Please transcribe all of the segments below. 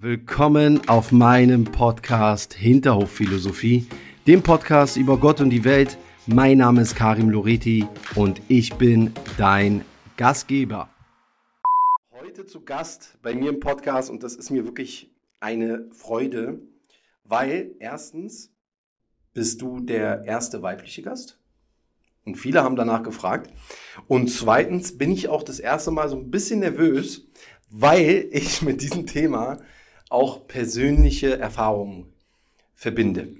Willkommen auf meinem Podcast Hinterhofphilosophie, dem Podcast über Gott und die Welt. Mein Name ist Karim Loreti und ich bin dein Gastgeber. Heute zu Gast bei mir im Podcast und das ist mir wirklich eine Freude, weil erstens bist du der erste weibliche Gast und viele haben danach gefragt und zweitens bin ich auch das erste Mal so ein bisschen nervös, weil ich mit diesem Thema auch persönliche Erfahrungen verbinde.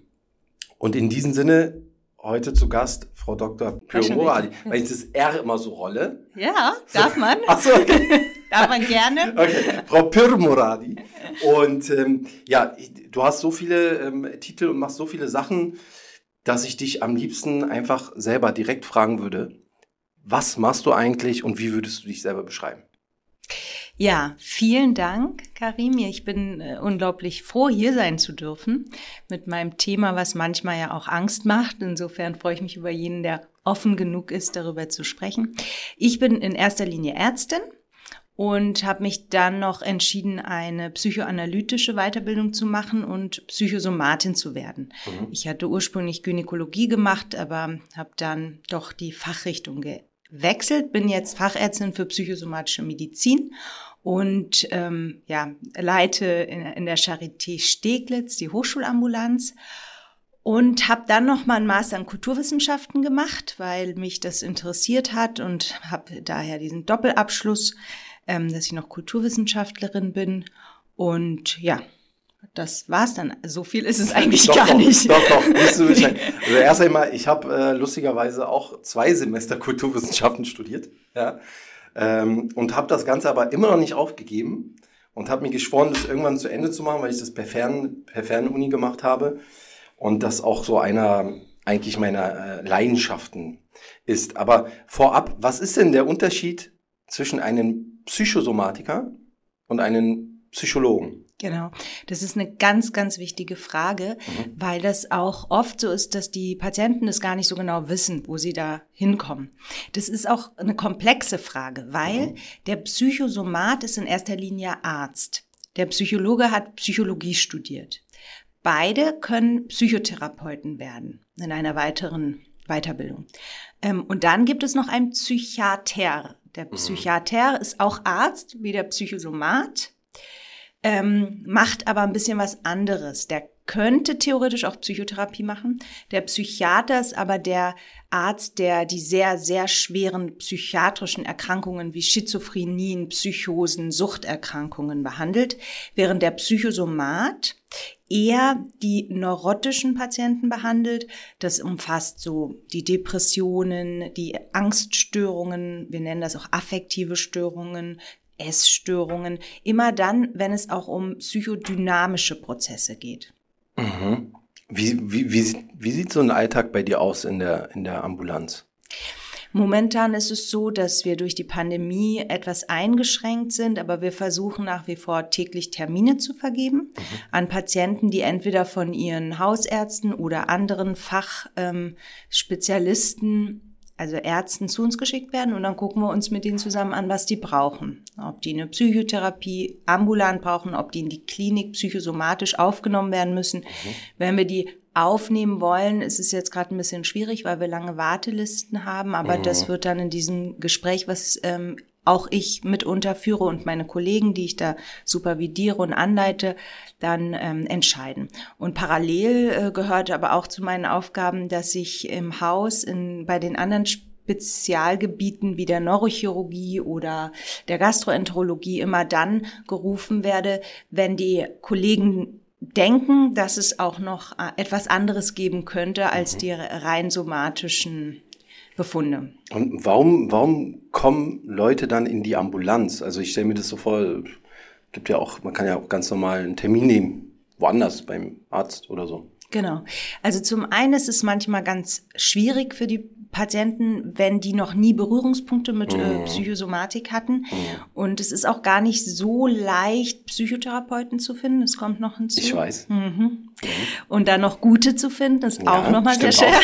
Und in diesem Sinne heute zu Gast Frau Dr. Pyromoradi, weil ich das R immer so rolle. Ja, darf man. Achso, okay. darf man gerne. Okay, Frau Pyromoradi. Und ähm, ja, du hast so viele ähm, Titel und machst so viele Sachen, dass ich dich am liebsten einfach selber direkt fragen würde, was machst du eigentlich und wie würdest du dich selber beschreiben? Ja, vielen Dank, Karim. Ich bin äh, unglaublich froh, hier sein zu dürfen mit meinem Thema, was manchmal ja auch Angst macht. Insofern freue ich mich über jeden, der offen genug ist, darüber zu sprechen. Ich bin in erster Linie Ärztin und habe mich dann noch entschieden, eine psychoanalytische Weiterbildung zu machen und Psychosomatin zu werden. Mhm. Ich hatte ursprünglich Gynäkologie gemacht, aber habe dann doch die Fachrichtung gewechselt, bin jetzt Fachärztin für psychosomatische Medizin und ähm, ja, leite in, in der Charité Steglitz die Hochschulambulanz und habe dann noch mal einen Master in Kulturwissenschaften gemacht, weil mich das interessiert hat und habe daher diesen Doppelabschluss, ähm, dass ich noch Kulturwissenschaftlerin bin und ja, das war's dann. So viel ist es eigentlich doch, gar doch, nicht. Doch, doch, nicht so also erst einmal, ich habe äh, lustigerweise auch zwei Semester Kulturwissenschaften studiert. Ja ähm, und habe das Ganze aber immer noch nicht aufgegeben und habe mir geschworen, das irgendwann zu Ende zu machen, weil ich das per, Fern, per Fernuni gemacht habe und das auch so einer eigentlich meiner äh, Leidenschaften ist. Aber vorab, was ist denn der Unterschied zwischen einem Psychosomatiker und einem Psychologen? Genau. Das ist eine ganz, ganz wichtige Frage, mhm. weil das auch oft so ist, dass die Patienten das gar nicht so genau wissen, wo sie da hinkommen. Das ist auch eine komplexe Frage, weil mhm. der Psychosomat ist in erster Linie Arzt. Der Psychologe hat Psychologie studiert. Beide können Psychotherapeuten werden in einer weiteren Weiterbildung. Ähm, und dann gibt es noch einen Psychiater. Der mhm. Psychiater ist auch Arzt wie der Psychosomat ähm, macht aber ein bisschen was anderes. Der könnte theoretisch auch Psychotherapie machen. Der Psychiater ist aber der Arzt, der die sehr, sehr schweren psychiatrischen Erkrankungen wie Schizophrenien, Psychosen, Suchterkrankungen behandelt, während der Psychosomat eher die neurotischen Patienten behandelt. Das umfasst so die Depressionen, die Angststörungen, wir nennen das auch affektive Störungen, Essstörungen, immer dann, wenn es auch um psychodynamische Prozesse geht. Mhm. Wie, wie, wie, wie sieht so ein Alltag bei dir aus in der, in der Ambulanz? Momentan ist es so, dass wir durch die Pandemie etwas eingeschränkt sind, aber wir versuchen nach wie vor täglich Termine zu vergeben mhm. an Patienten, die entweder von ihren Hausärzten oder anderen Fachspezialisten also Ärzten zu uns geschickt werden und dann gucken wir uns mit denen zusammen an, was die brauchen. Ob die eine Psychotherapie ambulant brauchen, ob die in die Klinik psychosomatisch aufgenommen werden müssen. Mhm. Wenn wir die aufnehmen wollen, ist es jetzt gerade ein bisschen schwierig, weil wir lange Wartelisten haben, aber mhm. das wird dann in diesem Gespräch, was ähm, auch ich mitunter führe und meine Kollegen, die ich da supervidiere und anleite, dann ähm, entscheiden. Und parallel äh, gehört aber auch zu meinen Aufgaben, dass ich im Haus in, bei den anderen Spezialgebieten wie der Neurochirurgie oder der Gastroenterologie immer dann gerufen werde, wenn die Kollegen denken, dass es auch noch äh, etwas anderes geben könnte als mhm. die rein somatischen Befunde. Und warum, warum kommen Leute dann in die Ambulanz? Also ich stelle mir das so vor, gibt ja auch, man kann ja auch ganz normal einen Termin nehmen, woanders beim Arzt oder so. Genau. Also zum einen ist es manchmal ganz schwierig für die Patienten, wenn die noch nie Berührungspunkte mit äh, mhm. Psychosomatik hatten. Mhm. Und es ist auch gar nicht so leicht, Psychotherapeuten zu finden. Das kommt noch hinzu. Ich weiß. Mhm. mhm. Und dann noch gute zu finden, ist ja, auch nochmal sehr schwer.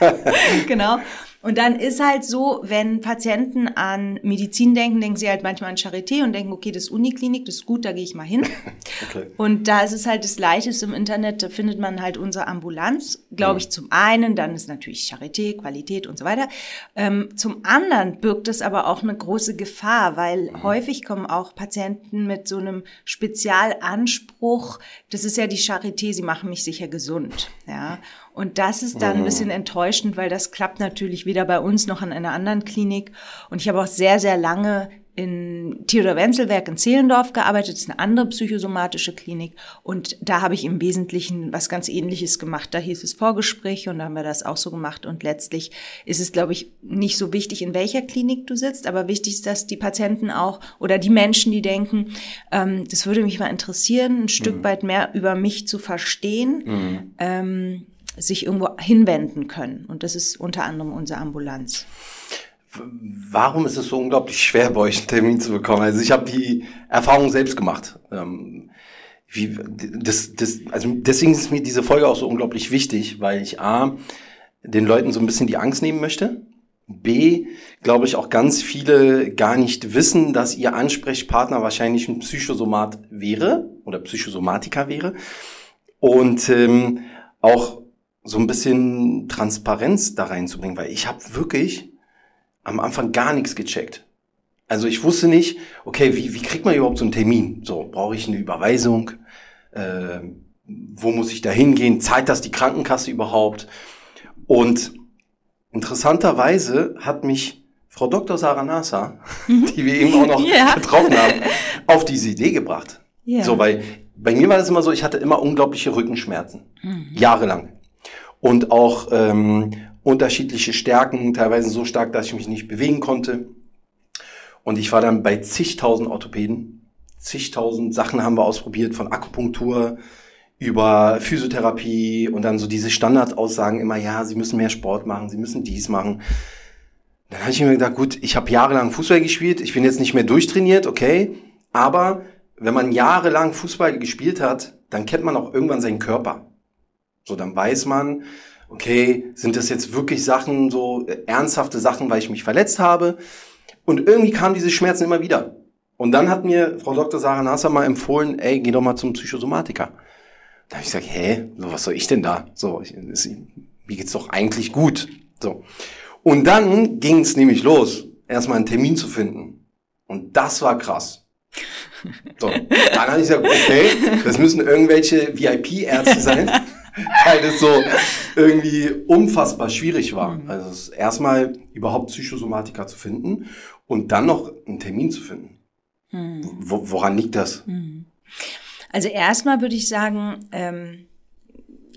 genau. Und dann ist halt so, wenn Patienten an Medizin denken, denken sie halt manchmal an Charité und denken, okay, das ist Uniklinik, das ist gut, da gehe ich mal hin. okay. Und da ist es halt das Leichteste im Internet, da findet man halt unsere Ambulanz, glaube ich, zum einen, dann ist natürlich Charité, Qualität und so weiter. Ähm, zum anderen birgt es aber auch eine große Gefahr, weil mhm. häufig kommen auch Patienten mit so einem Spezialanspruch, das ist ja die Charité, sie machen mich sicher gesund, ja. Und das ist dann ein bisschen mhm. enttäuschend, weil das klappt natürlich weder bei uns noch an einer anderen Klinik. Und ich habe auch sehr, sehr lange in Theodor Wenzelwerk in Zehlendorf gearbeitet, das ist eine andere psychosomatische Klinik und da habe ich im Wesentlichen was ganz ähnliches gemacht. Da hieß es Vorgespräche und da haben wir das auch so gemacht und letztlich ist es, glaube ich, nicht so wichtig, in welcher Klinik du sitzt, aber wichtig ist, dass die Patienten auch oder die Menschen, die denken, ähm, das würde mich mal interessieren, ein Stück mhm. weit mehr über mich zu verstehen. Mhm. Ähm, sich irgendwo hinwenden können. Und das ist unter anderem unsere Ambulanz. Warum ist es so unglaublich schwer, bei euch einen Termin zu bekommen? Also ich habe die Erfahrung selbst gemacht. Ähm, wie, das, das, also deswegen ist mir diese Folge auch so unglaublich wichtig, weil ich A, den Leuten so ein bisschen die Angst nehmen möchte. B, glaube ich, auch ganz viele gar nicht wissen, dass ihr Ansprechpartner wahrscheinlich ein Psychosomat wäre oder Psychosomatiker wäre. Und ähm, auch so ein bisschen Transparenz da reinzubringen, weil ich habe wirklich am Anfang gar nichts gecheckt. Also ich wusste nicht, okay, wie, wie kriegt man überhaupt so einen Termin? So, brauche ich eine Überweisung? Äh, wo muss ich da hingehen? Zahlt das die Krankenkasse überhaupt? Und interessanterweise hat mich Frau Dr. Sarah Nasa, mhm. die wir eben auch noch ja. getroffen haben, auf diese Idee gebracht. Ja. So, weil bei mir war das immer so, ich hatte immer unglaubliche Rückenschmerzen. Mhm. Jahrelang und auch ähm, unterschiedliche Stärken, teilweise so stark, dass ich mich nicht bewegen konnte. Und ich war dann bei zigtausend Orthopäden, zigtausend Sachen haben wir ausprobiert, von Akupunktur über Physiotherapie und dann so diese Standardaussagen immer, ja, Sie müssen mehr Sport machen, Sie müssen dies machen. Dann habe ich mir gedacht, gut, ich habe jahrelang Fußball gespielt, ich bin jetzt nicht mehr durchtrainiert, okay, aber wenn man jahrelang Fußball gespielt hat, dann kennt man auch irgendwann seinen Körper. So, dann weiß man, okay, sind das jetzt wirklich Sachen, so äh, ernsthafte Sachen, weil ich mich verletzt habe? Und irgendwie kamen diese Schmerzen immer wieder. Und dann hat mir Frau Dr. Sarah Nasser mal empfohlen, ey, geh doch mal zum Psychosomatiker. Da habe ich gesagt, hä, was soll ich denn da? So, ich, es, mir geht's doch eigentlich gut. So. Und dann ging es nämlich los, erstmal einen Termin zu finden. Und das war krass. So, dann habe ich gesagt, okay, das müssen irgendwelche VIP-Ärzte sein. weil das so irgendwie unfassbar schwierig war. Also erstmal überhaupt Psychosomatiker zu finden und dann noch einen Termin zu finden. Mhm. Wo, woran liegt das? Mhm. Also erstmal würde ich sagen, ähm,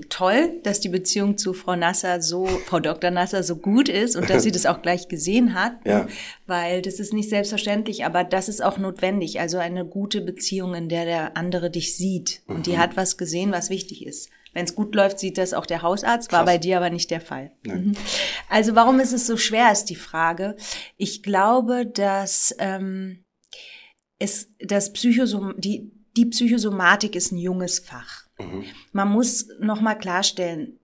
toll, dass die Beziehung zu Frau Nasser so, Frau Dr. Nasser so gut ist und dass sie das auch gleich gesehen hat, ja. weil das ist nicht selbstverständlich, aber das ist auch notwendig. Also eine gute Beziehung, in der der andere dich sieht und die mhm. hat was gesehen, was wichtig ist. Wenn es gut läuft, sieht das auch der Hausarzt, Krass. war bei dir aber nicht der Fall. Mhm. Also warum ist es so schwer, ist die Frage. Ich glaube, dass ähm, es das Psychosom die die Psychosomatik ist ein junges Fach. Mhm. Man muss noch mal klarstellen,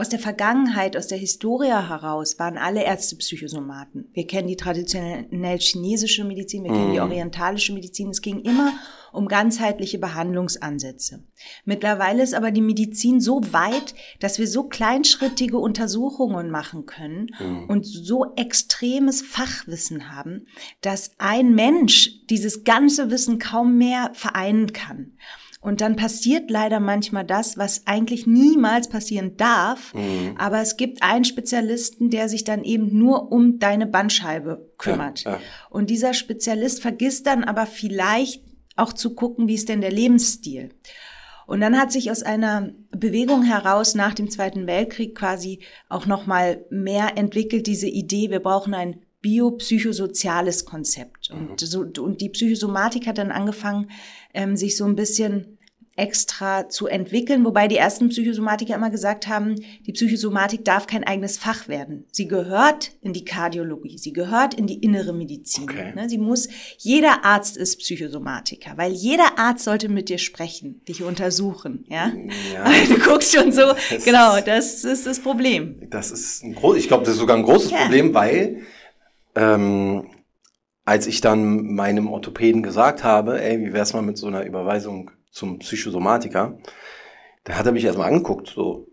aus der Vergangenheit, aus der Historie heraus waren alle Ärzte Psychosomaten. Wir kennen die traditionell chinesische Medizin, wir kennen die mhm. orientalische Medizin. Es ging immer um ganzheitliche Behandlungsansätze. Mittlerweile ist aber die Medizin so weit, dass wir so kleinschrittige Untersuchungen machen können mhm. und so extremes Fachwissen haben, dass ein Mensch dieses ganze Wissen kaum mehr vereinen kann. Und dann passiert leider manchmal das, was eigentlich niemals passieren darf. Mhm. Aber es gibt einen Spezialisten, der sich dann eben nur um deine Bandscheibe kümmert. Ja, ja. Und dieser Spezialist vergisst dann aber vielleicht auch zu gucken, wie ist denn der Lebensstil. Und dann hat sich aus einer Bewegung heraus nach dem Zweiten Weltkrieg quasi auch noch mal mehr entwickelt diese Idee, wir brauchen ein biopsychosoziales Konzept. Und, mhm. so, und die Psychosomatik hat dann angefangen, ähm, sich so ein bisschen extra zu entwickeln, wobei die ersten Psychosomatiker immer gesagt haben, die Psychosomatik darf kein eigenes Fach werden. Sie gehört in die Kardiologie, sie gehört in die innere Medizin. Okay. Ne? Sie muss, jeder Arzt ist Psychosomatiker, weil jeder Arzt sollte mit dir sprechen, dich untersuchen. Ja, ja du guckst schon so, das genau, das ist das Problem. Das ist ein groß, ich glaube, das ist sogar ein großes ja. Problem, weil ähm, als ich dann meinem Orthopäden gesagt habe, ey, wie wär's mal mit so einer Überweisung zum Psychosomatiker, da hat er mich erstmal angeguckt, so.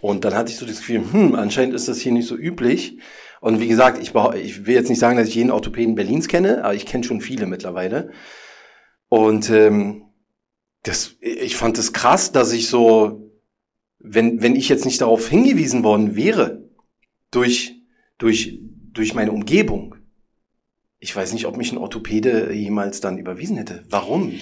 Und dann hatte ich so das Gefühl, hm, anscheinend ist das hier nicht so üblich. Und wie gesagt, ich, ich will jetzt nicht sagen, dass ich jeden Orthopäden Berlins kenne, aber ich kenne schon viele mittlerweile. Und ähm, das, ich fand es das krass, dass ich so, wenn, wenn ich jetzt nicht darauf hingewiesen worden wäre, durch, durch, durch meine Umgebung, ich weiß nicht, ob mich ein Orthopäde jemals dann überwiesen hätte. Warum?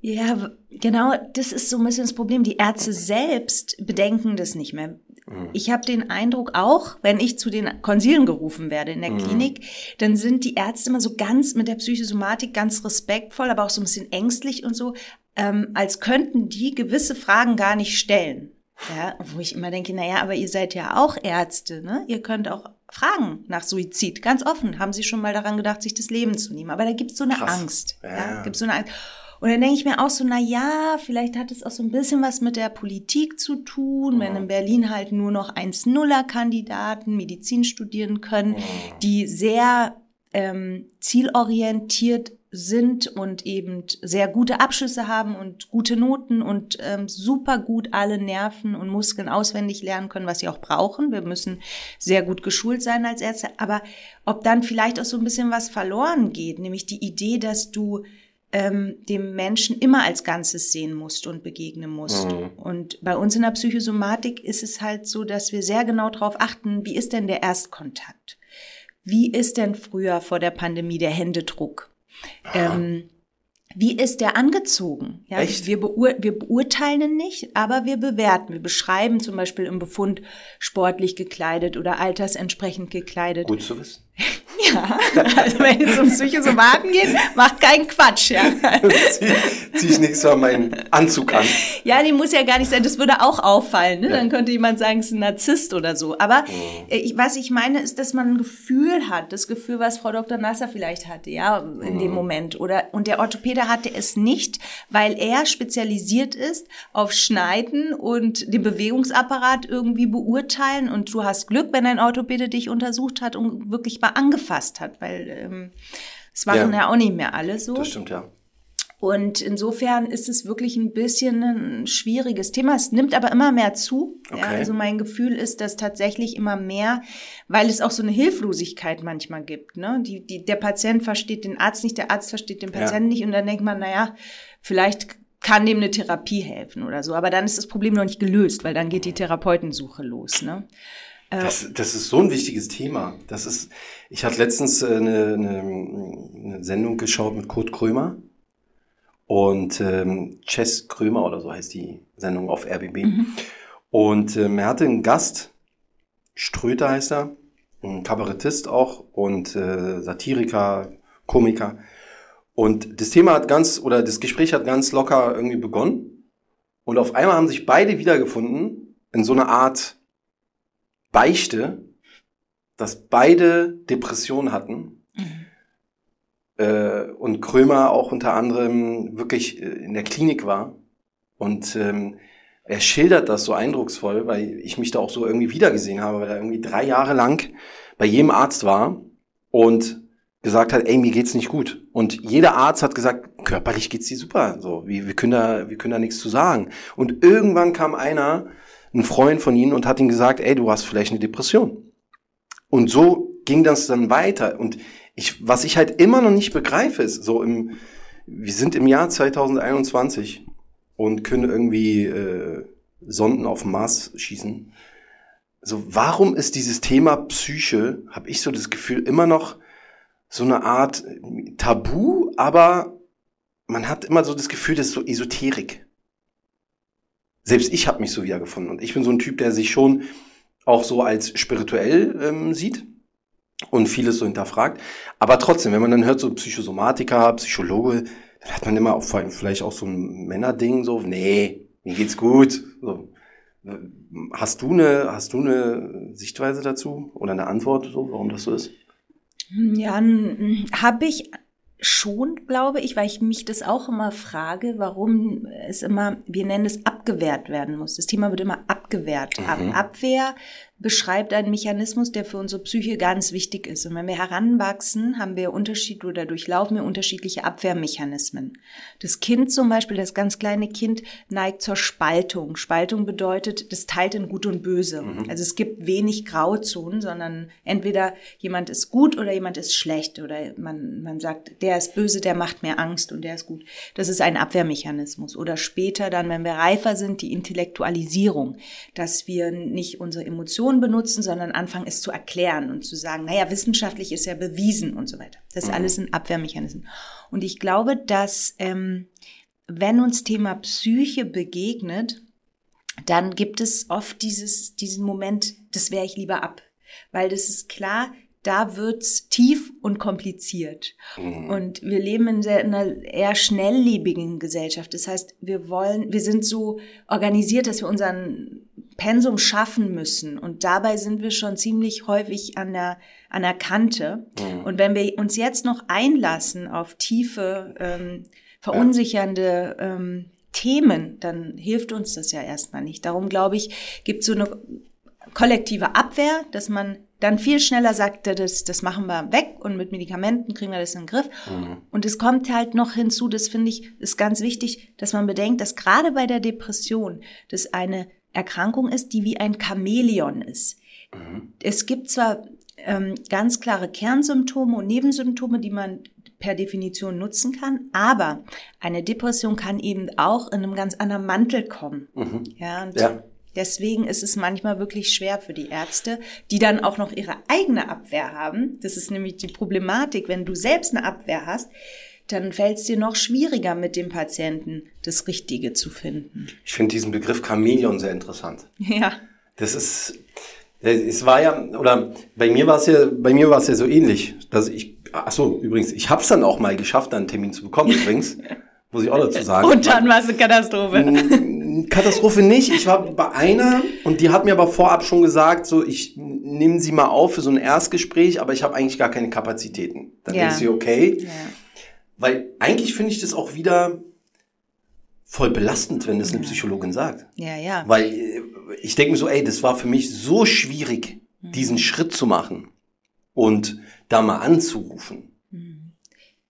Ja, genau, das ist so ein bisschen das Problem. Die Ärzte selbst bedenken das nicht mehr. Mhm. Ich habe den Eindruck auch, wenn ich zu den Konsilen gerufen werde in der mhm. Klinik, dann sind die Ärzte immer so ganz mit der Psychosomatik ganz respektvoll, aber auch so ein bisschen ängstlich und so, ähm, als könnten die gewisse Fragen gar nicht stellen. Ja, wo ich immer denke, naja, aber ihr seid ja auch Ärzte, ne? Ihr könnt auch fragen nach Suizid, ganz offen. Haben Sie schon mal daran gedacht, sich das Leben zu nehmen? Aber da gibt es so eine Krass. Angst. Ja, ja. Gibt's so eine Angst. Und dann denke ich mir auch so, na ja, vielleicht hat es auch so ein bisschen was mit der Politik zu tun, wenn in Berlin halt nur noch 1-0er-Kandidaten Medizin studieren können, die sehr ähm, zielorientiert sind und eben sehr gute Abschlüsse haben und gute Noten und ähm, super gut alle Nerven und Muskeln auswendig lernen können, was sie auch brauchen. Wir müssen sehr gut geschult sein als Ärzte. Aber ob dann vielleicht auch so ein bisschen was verloren geht, nämlich die Idee, dass du ähm, dem Menschen immer als Ganzes sehen musst und begegnen musst. Mhm. Und bei uns in der Psychosomatik ist es halt so, dass wir sehr genau darauf achten, wie ist denn der Erstkontakt? Wie ist denn früher vor der Pandemie der Händedruck? Ähm, wie ist der angezogen? Ja, Echt? Wir, beur wir beurteilen nicht, aber wir bewerten. Wir beschreiben zum Beispiel im Befund sportlich gekleidet oder altersentsprechend gekleidet. Gut zu wissen. Ja, also wenn es um Psychosomaten geht, macht keinen Quatsch, ja. zieh, zieh ich nächstes Mal meinen Anzug an. Ja, die muss ja gar nicht sein, das würde auch auffallen, ne? Ja. Dann könnte jemand sagen, es ist ein Narzisst oder so. Aber mhm. ich, was ich meine, ist, dass man ein Gefühl hat, das Gefühl, was Frau Dr. Nasser vielleicht hatte, ja, in mhm. dem Moment. Oder, und der Orthopäde hatte es nicht, weil er spezialisiert ist auf Schneiden und den Bewegungsapparat irgendwie beurteilen. Und du hast Glück, wenn ein Orthopäde dich untersucht hat und wirklich mal angefasst angefasst hat, weil ähm, es waren ja. ja auch nicht mehr alle so. Das stimmt, ja. Und insofern ist es wirklich ein bisschen ein schwieriges Thema. Es nimmt aber immer mehr zu. Okay. Ja, also mein Gefühl ist, dass tatsächlich immer mehr, weil es auch so eine Hilflosigkeit manchmal gibt. Ne? Die, die, der Patient versteht den Arzt nicht, der Arzt versteht den Patienten ja. nicht und dann denkt man, naja, vielleicht kann dem eine Therapie helfen oder so. Aber dann ist das Problem noch nicht gelöst, weil dann geht die Therapeutensuche los. Ne? Das, das ist so ein wichtiges Thema. Das ist, ich hatte letztens äh, eine, eine, eine Sendung geschaut mit Kurt Krömer und ähm, Chess Krömer oder so heißt die Sendung auf RBB. Mhm. Und ähm, er hatte einen Gast, Ströter heißt er, ein Kabarettist auch und äh, Satiriker, Komiker. Und das Thema hat ganz, oder das Gespräch hat ganz locker irgendwie begonnen. Und auf einmal haben sich beide wiedergefunden in so einer Art Beichte, dass beide Depressionen hatten. Mhm. Äh, und Krömer auch unter anderem wirklich äh, in der Klinik war. Und ähm, er schildert das so eindrucksvoll, weil ich mich da auch so irgendwie wiedergesehen habe, weil er irgendwie drei Jahre lang bei jedem Arzt war und gesagt hat, ey, mir geht's nicht gut. Und jeder Arzt hat gesagt, körperlich geht's dir super. So, wir, wir können da, wir können da nichts zu sagen. Und irgendwann kam einer ein Freund von ihnen und hat ihm gesagt, ey, du hast vielleicht eine Depression. Und so ging das dann weiter. Und ich, was ich halt immer noch nicht begreife, ist so im, wir sind im Jahr 2021 und können irgendwie äh, Sonden auf dem Mars schießen. So, warum ist dieses Thema Psyche, habe ich so das Gefühl, immer noch so eine Art Tabu, aber man hat immer so das Gefühl, das ist so Esoterik selbst ich habe mich so wiedergefunden. Und ich bin so ein Typ, der sich schon auch so als spirituell ähm, sieht und vieles so hinterfragt. Aber trotzdem, wenn man dann hört, so Psychosomatiker, Psychologe, dann hat man immer auch vielleicht auch so ein Männerding, so, nee, mir geht's gut. So. Hast du eine, hast du eine Sichtweise dazu oder eine Antwort, so, warum das so ist? Ja, habe ich schon, glaube ich, weil ich mich das auch immer frage, warum es immer, wir nennen es abgewehrt werden muss. Das Thema wird immer abgewehrt. Mhm. Abwehr beschreibt einen Mechanismus, der für unsere Psyche ganz wichtig ist. Und wenn wir heranwachsen, haben wir Unterschied oder durchlaufen wir unterschiedliche Abwehrmechanismen. Das Kind zum Beispiel, das ganz kleine Kind, neigt zur Spaltung. Spaltung bedeutet, das teilt in Gut und Böse. Mhm. Also es gibt wenig Grauzonen, sondern entweder jemand ist gut oder jemand ist schlecht. Oder man, man sagt, der ist böse, der macht mir Angst und der ist gut. Das ist ein Abwehrmechanismus. Oder später dann, wenn wir reifer sind, die Intellektualisierung, dass wir nicht unsere Emotionen Definition benutzen, sondern anfangen es zu erklären und zu sagen, naja, wissenschaftlich ist ja bewiesen und so weiter. Das ist mhm. alles ein Abwehrmechanismus. Und ich glaube, dass ähm, wenn uns Thema Psyche begegnet, dann gibt es oft dieses, diesen Moment, das wäre ich lieber ab. Weil das ist klar, da wird's tief und kompliziert. Mhm. Und wir leben in, sehr, in einer eher schnelllebigen Gesellschaft. Das heißt, wir wollen, wir sind so organisiert, dass wir unseren Pensum schaffen müssen. Und dabei sind wir schon ziemlich häufig an der, an der Kante. Mhm. Und wenn wir uns jetzt noch einlassen auf tiefe, ähm, verunsichernde ähm, Themen, dann hilft uns das ja erstmal nicht. Darum glaube ich, gibt so eine kollektive Abwehr, dass man dann viel schneller sagt, das, das machen wir weg und mit Medikamenten kriegen wir das in den Griff. Mhm. Und es kommt halt noch hinzu, das finde ich, ist ganz wichtig, dass man bedenkt, dass gerade bei der Depression das eine Erkrankung ist, die wie ein Chamäleon ist. Mhm. Es gibt zwar ähm, ganz klare Kernsymptome und Nebensymptome, die man per Definition nutzen kann, aber eine Depression kann eben auch in einem ganz anderen Mantel kommen. Mhm. Ja, ja. Deswegen ist es manchmal wirklich schwer für die Ärzte, die dann auch noch ihre eigene Abwehr haben. Das ist nämlich die Problematik, wenn du selbst eine Abwehr hast, dann fällt es dir noch schwieriger, mit dem Patienten das Richtige zu finden. Ich finde diesen Begriff Chamäleon sehr interessant. Ja. Das ist, es war ja, oder bei mir war es ja, bei mir war es ja so ähnlich, dass ich, ach so, übrigens, ich habe es dann auch mal geschafft, einen Termin zu bekommen, übrigens. muss ich auch dazu sagen. Und dann war es eine Katastrophe. Katastrophe nicht. Ich war bei einer und die hat mir aber vorab schon gesagt, so ich nehme sie mal auf für so ein Erstgespräch, aber ich habe eigentlich gar keine Kapazitäten. Dann ja. ist sie okay. Ja. Weil eigentlich finde ich das auch wieder voll belastend, wenn das eine Psychologin sagt. Ja, ja. Weil äh, ich denke mir so, ey, das war für mich so schwierig, mhm. diesen Schritt zu machen und da mal anzurufen.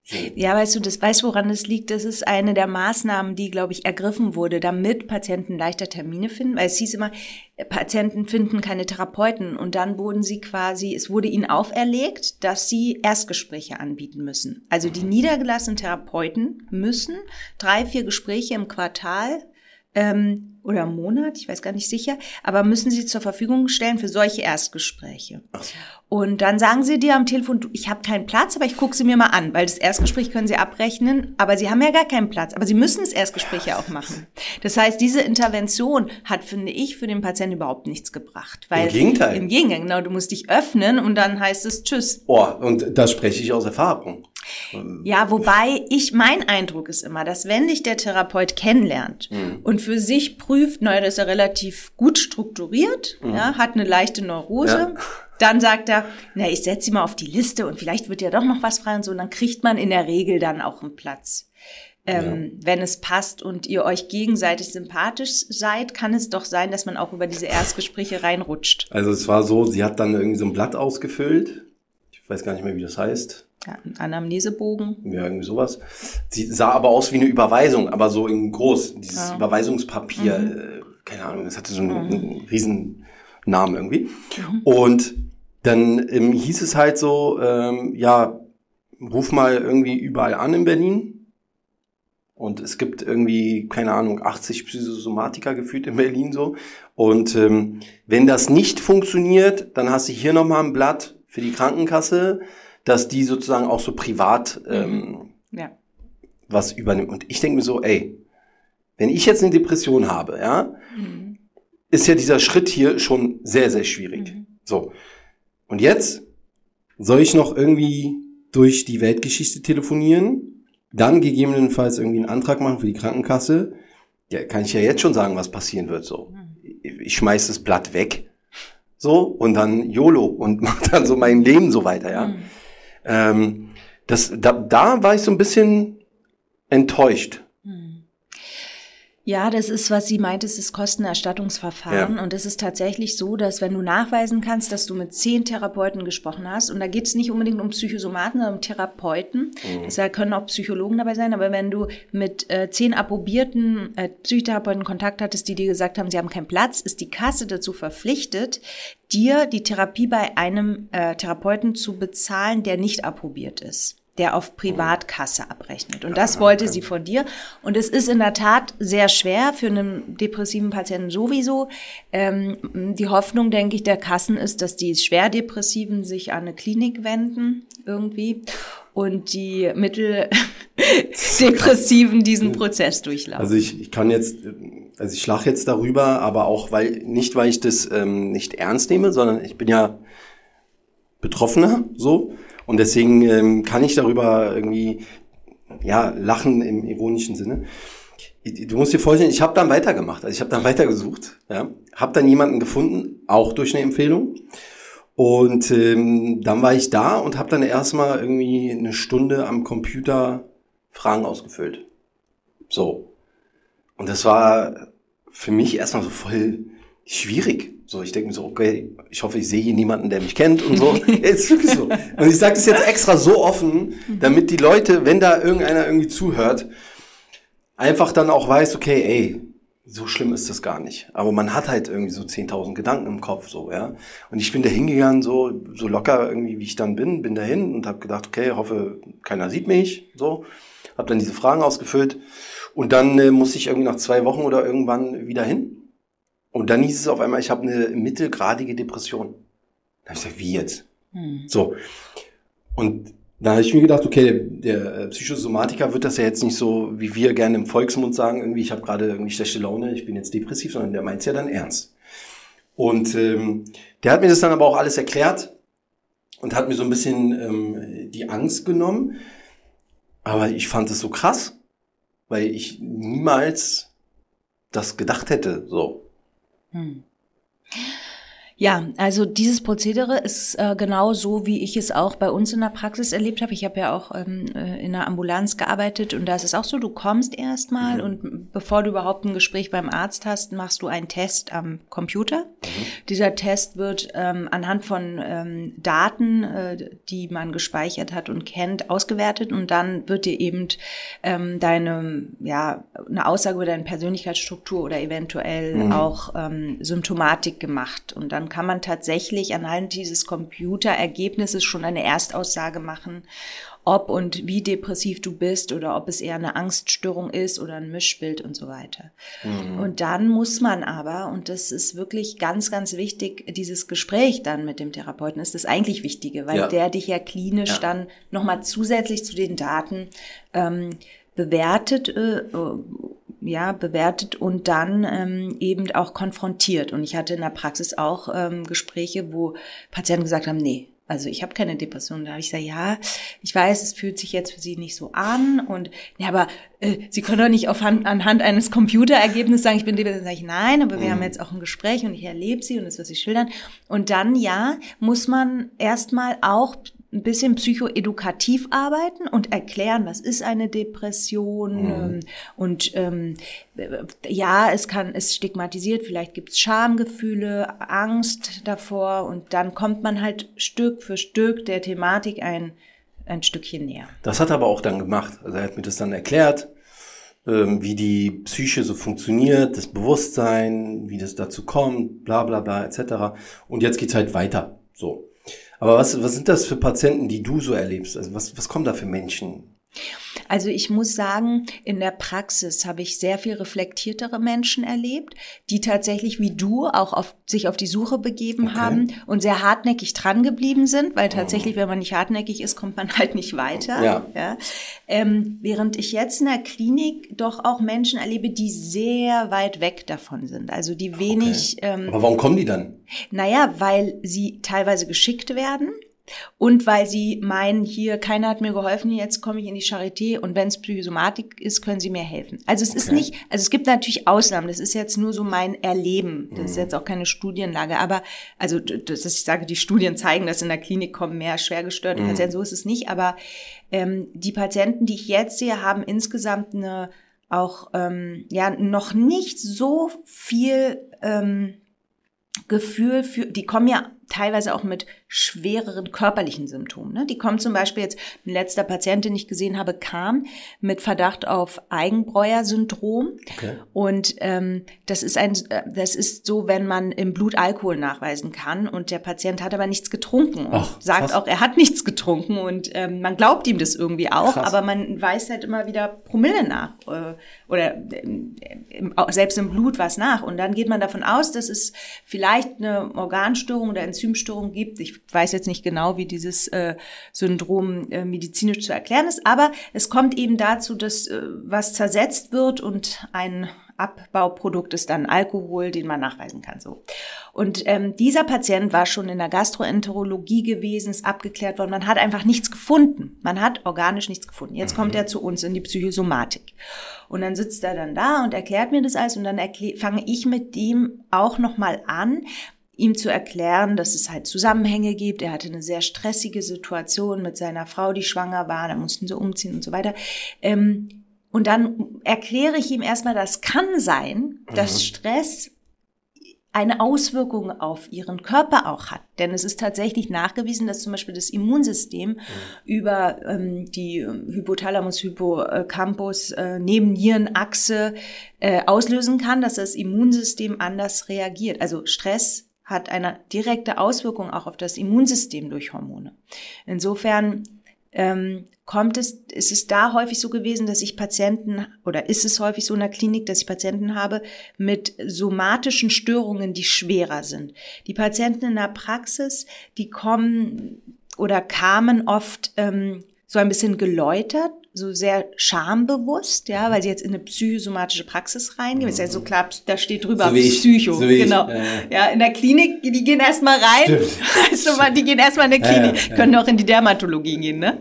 Ja, weißt du, das weißt, woran das liegt. Das ist eine der Maßnahmen, die, glaube ich, ergriffen wurde, damit Patienten leichter Termine finden. Weil es hieß immer, Patienten finden keine Therapeuten. Und dann wurden sie quasi, es wurde ihnen auferlegt, dass sie Erstgespräche anbieten müssen. Also die niedergelassenen Therapeuten müssen drei, vier Gespräche im Quartal ähm, oder im Monat, ich weiß gar nicht sicher, aber müssen sie zur Verfügung stellen für solche Erstgespräche. Ach. Und dann sagen sie dir am Telefon, du, ich habe keinen Platz, aber ich gucke sie mir mal an, weil das Erstgespräch können sie abrechnen, aber sie haben ja gar keinen Platz. Aber sie müssen das Erstgespräch ja auch machen. Das heißt, diese Intervention hat, finde ich, für den Patienten überhaupt nichts gebracht. Weil Im Gegenteil. Im Gegenteil, genau. Du musst dich öffnen und dann heißt es Tschüss. Oh, und da spreche ich aus Erfahrung. Ja, wobei ich, mein Eindruck ist immer, dass wenn dich der Therapeut kennenlernt mhm. und für sich prüft, naja, das ist ja relativ gut strukturiert, mhm. ja, hat eine leichte Neurose, ja. dann sagt er, na, ich setze sie mal auf die Liste und vielleicht wird ja doch noch was frei und so, und dann kriegt man in der Regel dann auch einen Platz. Ähm, ja. Wenn es passt und ihr euch gegenseitig sympathisch seid, kann es doch sein, dass man auch über diese Erstgespräche reinrutscht. Also es war so, sie hat dann irgendwie so ein Blatt ausgefüllt. Ich weiß gar nicht mehr, wie das heißt. Ja, ein Anamnesebogen. Ja, irgendwie sowas. Sie sah aber aus wie eine Überweisung, aber so in groß. Dieses ja. Überweisungspapier, mhm. äh, keine Ahnung, das hatte so einen, mhm. einen riesen Namen irgendwie. Mhm. Und dann ähm, hieß es halt so, ähm, ja, ruf mal irgendwie überall an in Berlin. Und es gibt irgendwie, keine Ahnung, 80 Psychosomatiker gefühlt in Berlin so. Und ähm, wenn das nicht funktioniert, dann hast du hier nochmal ein Blatt für die Krankenkasse dass die sozusagen auch so privat mhm. ähm, ja. was übernimmt. Und ich denke mir so, ey, wenn ich jetzt eine Depression habe, ja, mhm. ist ja dieser Schritt hier schon sehr, sehr schwierig. Mhm. So. Und jetzt soll ich noch irgendwie durch die Weltgeschichte telefonieren, dann gegebenenfalls irgendwie einen Antrag machen für die Krankenkasse. Ja, kann ich ja jetzt schon sagen, was passieren wird. So, ich schmeiß das Blatt weg, so und dann YOLO und mach dann so mein Leben so weiter. Ja, mhm. Ähm, das, da, da war ich so ein bisschen enttäuscht. Ja, das ist, was sie meint, es ist Kostenerstattungsverfahren. Ja. Und es ist tatsächlich so, dass wenn du nachweisen kannst, dass du mit zehn Therapeuten gesprochen hast, und da geht es nicht unbedingt um Psychosomaten, sondern um Therapeuten, mhm. da können auch Psychologen dabei sein, aber wenn du mit äh, zehn approbierten äh, Psychotherapeuten Kontakt hattest, die dir gesagt haben, sie haben keinen Platz, ist die Kasse dazu verpflichtet, dir die Therapie bei einem äh, Therapeuten zu bezahlen, der nicht approbiert ist der auf Privatkasse abrechnet. Und das wollte sie von dir. Und es ist in der Tat sehr schwer für einen depressiven Patienten sowieso. Ähm, die Hoffnung, denke ich, der Kassen ist, dass die Schwerdepressiven sich an eine Klinik wenden irgendwie und die Mitteldepressiven diesen Prozess durchlaufen. Also ich, ich kann jetzt, also ich lache jetzt darüber, aber auch weil nicht, weil ich das ähm, nicht ernst nehme, sondern ich bin ja Betroffener so und deswegen ähm, kann ich darüber irgendwie ja lachen im ironischen Sinne. Du musst dir vorstellen, ich habe dann weitergemacht. Also ich habe dann weitergesucht, ja, habe dann jemanden gefunden, auch durch eine Empfehlung. Und ähm, dann war ich da und habe dann erstmal irgendwie eine Stunde am Computer Fragen ausgefüllt. So. Und das war für mich erstmal so voll schwierig. So, ich denke mir so, okay, ich hoffe, ich sehe hier niemanden, der mich kennt und so. ist wirklich so. Und ich sage das jetzt extra so offen, damit die Leute, wenn da irgendeiner irgendwie zuhört, einfach dann auch weiß, okay, ey, so schlimm ist das gar nicht. Aber man hat halt irgendwie so 10.000 Gedanken im Kopf, so, ja. Und ich bin da hingegangen, so, so locker irgendwie, wie ich dann bin, bin dahin und habe gedacht, okay, hoffe, keiner sieht mich, so. Habe dann diese Fragen ausgefüllt und dann äh, musste ich irgendwie nach zwei Wochen oder irgendwann wieder hin und dann hieß es auf einmal, ich habe eine mittelgradige Depression. Da habe ich gesagt, wie jetzt? Hm. So. Und da habe ich mir gedacht, okay, der äh, Psychosomatiker wird das ja jetzt nicht so, wie wir gerne im Volksmund sagen, irgendwie, ich habe gerade irgendwie schlechte Laune, ich bin jetzt depressiv, sondern der meint es ja dann ernst. Und ähm, der hat mir das dann aber auch alles erklärt und hat mir so ein bisschen ähm, die Angst genommen. Aber ich fand es so krass, weil ich niemals das gedacht hätte, so. Hmm. Ja, also dieses Prozedere ist äh, genau so, wie ich es auch bei uns in der Praxis erlebt habe. Ich habe ja auch ähm, äh, in der Ambulanz gearbeitet und da ist es auch so, du kommst erstmal mhm. und bevor du überhaupt ein Gespräch beim Arzt hast, machst du einen Test am Computer. Mhm. Dieser Test wird ähm, anhand von ähm, Daten, äh, die man gespeichert hat und kennt, ausgewertet und dann wird dir eben ähm, deine, ja, eine Aussage über deine Persönlichkeitsstruktur oder eventuell mhm. auch ähm, Symptomatik gemacht und dann dann kann man tatsächlich anhand dieses Computerergebnisses schon eine Erstaussage machen, ob und wie depressiv du bist oder ob es eher eine Angststörung ist oder ein Mischbild und so weiter. Mhm. Und dann muss man aber, und das ist wirklich ganz, ganz wichtig, dieses Gespräch dann mit dem Therapeuten ist das eigentlich Wichtige, weil ja. der dich ja klinisch ja. dann nochmal zusätzlich zu den Daten ähm, bewertet äh, ja, bewertet und dann ähm, eben auch konfrontiert. Und ich hatte in der Praxis auch ähm, Gespräche, wo Patienten gesagt haben, nee, also ich habe keine Depression. Da habe ich gesagt, ja, ich weiß, es fühlt sich jetzt für Sie nicht so an und ja, aber äh, Sie können doch nicht auf Hand, anhand eines Computerergebnisses sagen, ich bin depressiv. Sage ich, nein, aber wir mhm. haben jetzt auch ein Gespräch und ich erlebe Sie und das, was Sie schildern. Und dann, ja, muss man erstmal auch ein bisschen psychoedukativ arbeiten und erklären, was ist eine Depression mhm. Ähm, und ähm, ja, es kann, es stigmatisiert, vielleicht gibt es Schamgefühle, Angst davor und dann kommt man halt Stück für Stück der Thematik ein, ein Stückchen näher. Das hat er aber auch dann gemacht. Also er hat mir das dann erklärt, ähm, wie die Psyche so funktioniert, das Bewusstsein, wie das dazu kommt, bla bla bla etc. Und jetzt geht's halt weiter. So. Aber was, was sind das für Patienten, die du so erlebst? Also was, was kommen da für Menschen? Also ich muss sagen, in der Praxis habe ich sehr viel reflektiertere Menschen erlebt, die tatsächlich wie du auch auf, sich auf die Suche begeben okay. haben und sehr hartnäckig dran geblieben sind, weil tatsächlich, oh. wenn man nicht hartnäckig ist, kommt man halt nicht weiter. Ja. ja. Ähm, während ich jetzt in der Klinik doch auch Menschen erlebe, die sehr weit weg davon sind. Also die wenig. Okay. Ähm, Aber warum kommen die dann? Naja, weil sie teilweise geschickt werden Und weil sie meinen, hier, keiner hat mir geholfen, jetzt komme ich in die Charité und wenn es Psychosomatik ist, können sie mir helfen. Also es okay. ist nicht, also es gibt natürlich Ausnahmen, das ist jetzt nur so mein Erleben, das mhm. ist jetzt auch keine Studienlage, aber, also, dass ich sage, die Studien zeigen, dass in der Klinik kommen mehr schwergestörte mhm. Patienten, so ist es nicht, aber ähm, die Patienten, die ich jetzt sehe, haben insgesamt eine auch, ähm, ja, noch nicht so viel ähm, Gefühl für, die kommen ja teilweise auch mit schwereren körperlichen Symptomen. Ne? Die kommen zum Beispiel jetzt, ein letzter Patient, den ich gesehen habe, kam mit Verdacht auf Eigenbräuer-Syndrom. Okay. Und ähm, das ist ein, das ist so, wenn man im Blut Alkohol nachweisen kann und der Patient hat aber nichts getrunken und Ach, sagt auch, er hat nichts getrunken und ähm, man glaubt ihm das irgendwie auch, krass. aber man weiß halt immer wieder Promille nach äh, oder äh, selbst im Blut was nach und dann geht man davon aus, dass es vielleicht eine Organstörung oder Enzymstörung gibt. Ich weiß jetzt nicht genau, wie dieses äh, Syndrom äh, medizinisch zu erklären ist, aber es kommt eben dazu, dass äh, was zersetzt wird und ein Abbauprodukt ist dann Alkohol, den man nachweisen kann. So. Und ähm, dieser Patient war schon in der Gastroenterologie gewesen, ist abgeklärt worden. Man hat einfach nichts gefunden. Man hat organisch nichts gefunden. Jetzt kommt mhm. er zu uns in die Psychosomatik. Und dann sitzt er dann da und erklärt mir das alles und dann fange ich mit ihm auch nochmal an, ihm zu erklären, dass es halt Zusammenhänge gibt. Er hatte eine sehr stressige Situation mit seiner Frau, die schwanger war, da mussten sie umziehen und so weiter. Ähm, und dann erkläre ich ihm erstmal, das kann sein, dass mhm. Stress eine Auswirkung auf ihren Körper auch hat. Denn es ist tatsächlich nachgewiesen, dass zum Beispiel das Immunsystem mhm. über ähm, die Hypothalamus-Hippocampus äh, Nebennierenachse äh, auslösen kann, dass das Immunsystem anders reagiert. Also Stress hat eine direkte Auswirkung auch auf das Immunsystem durch Hormone. Insofern ähm, kommt es, ist es da häufig so gewesen, dass ich Patienten oder ist es häufig so in der Klinik, dass ich Patienten habe mit somatischen Störungen, die schwerer sind. Die Patienten in der Praxis, die kommen oder kamen oft ähm, so ein bisschen geläutert so sehr schambewusst, ja, weil sie jetzt in eine psychosomatische Praxis reingehen. Mhm. Ist ja so klar, da steht drüber so Psycho. So genau. Ich, äh, ja, in der Klinik, die gehen erstmal rein. Also, die gehen erstmal in die Klinik, ja, können auch in die Dermatologie gehen, ne?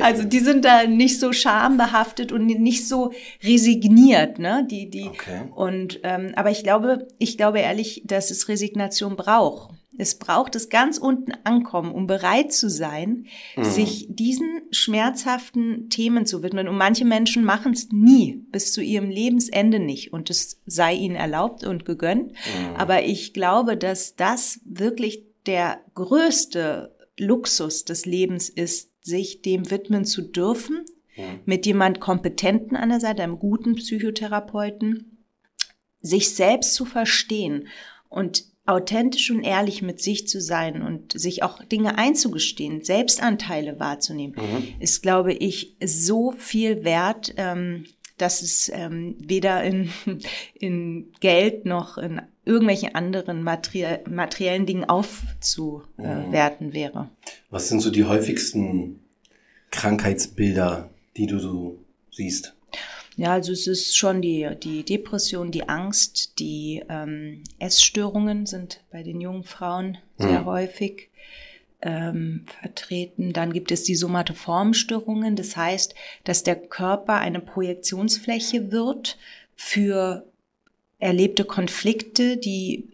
Also die sind da nicht so schambehaftet und nicht so resigniert, ne? Die, die okay. und ähm, aber ich glaube, ich glaube ehrlich, dass es Resignation braucht. Es braucht es ganz unten ankommen, um bereit zu sein, mhm. sich diesen schmerzhaften Themen zu widmen. Und manche Menschen machen es nie, bis zu ihrem Lebensende nicht. Und es sei ihnen erlaubt und gegönnt. Mhm. Aber ich glaube, dass das wirklich der größte Luxus des Lebens ist, sich dem widmen zu dürfen, mhm. mit jemand Kompetenten an der Seite, einem guten Psychotherapeuten, sich selbst zu verstehen und authentisch und ehrlich mit sich zu sein und sich auch Dinge einzugestehen, Selbstanteile wahrzunehmen, mhm. ist, glaube ich, so viel wert, ähm, dass es ähm, weder in, in Geld noch in irgendwelchen anderen materie materiellen Dingen aufzuwerten mhm. wäre. Was sind so die häufigsten Krankheitsbilder, die du so siehst? Ja, also es ist schon die, die Depression, die Angst, die ähm, Essstörungen sind bei den jungen Frauen sehr mhm. häufig ähm, vertreten. Dann gibt es die Somatoformstörungen, das heißt, dass der Körper eine Projektionsfläche wird für erlebte Konflikte, die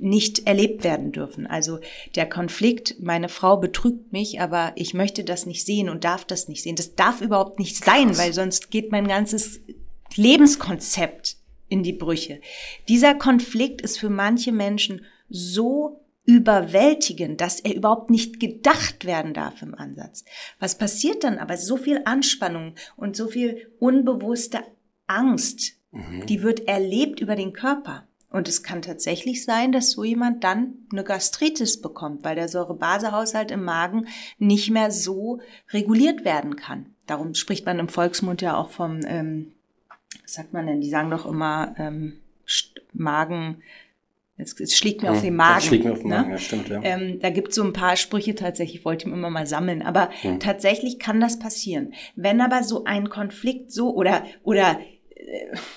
nicht erlebt werden dürfen. Also der Konflikt, meine Frau betrügt mich, aber ich möchte das nicht sehen und darf das nicht sehen. Das darf überhaupt nicht sein, weil sonst geht mein ganzes Lebenskonzept in die Brüche. Dieser Konflikt ist für manche Menschen so überwältigend, dass er überhaupt nicht gedacht werden darf im Ansatz. Was passiert dann aber? So viel Anspannung und so viel unbewusste Angst, mhm. die wird erlebt über den Körper. Und es kann tatsächlich sein, dass so jemand dann eine Gastritis bekommt, weil der Säurebasehaushalt im Magen nicht mehr so reguliert werden kann. Darum spricht man im Volksmund ja auch vom, ähm, was sagt man denn, die sagen doch immer ähm, Magen, es, es schlägt mir hm, auf den Magen. Schlägt mir auf den ne? Magen, ja, stimmt, ja. Ähm, da gibt es so ein paar Sprüche tatsächlich, wollte ich immer mal sammeln. Aber hm. tatsächlich kann das passieren. Wenn aber so ein Konflikt so oder, oder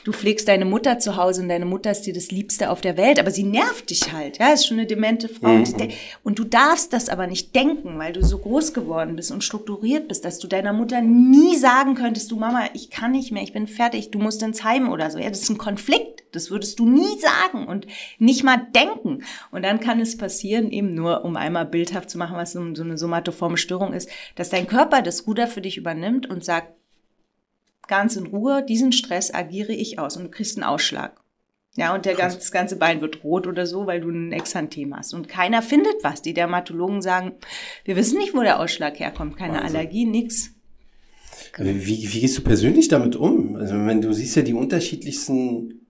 du pflegst deine Mutter zu Hause und deine Mutter ist dir das Liebste auf der Welt, aber sie nervt dich halt, ja, ist schon eine demente Frau. Mhm. Und du darfst das aber nicht denken, weil du so groß geworden bist und strukturiert bist, dass du deiner Mutter nie sagen könntest, du Mama, ich kann nicht mehr, ich bin fertig, du musst ins Heim oder so. Ja, das ist ein Konflikt. Das würdest du nie sagen und nicht mal denken. Und dann kann es passieren, eben nur um einmal bildhaft zu machen, was so eine somatoforme Störung ist, dass dein Körper das Ruder für dich übernimmt und sagt, ganz in Ruhe, diesen Stress agiere ich aus und du kriegst einen Ausschlag. Ja, und der ganze, das ganze Bein wird rot oder so, weil du ein Exanthem hast. Und keiner findet was. Die Dermatologen sagen, wir wissen nicht, wo der Ausschlag herkommt. Keine Wahnsinn. Allergie, nix. Wie, wie gehst du persönlich damit um? Also wenn du siehst ja die unterschiedlichsten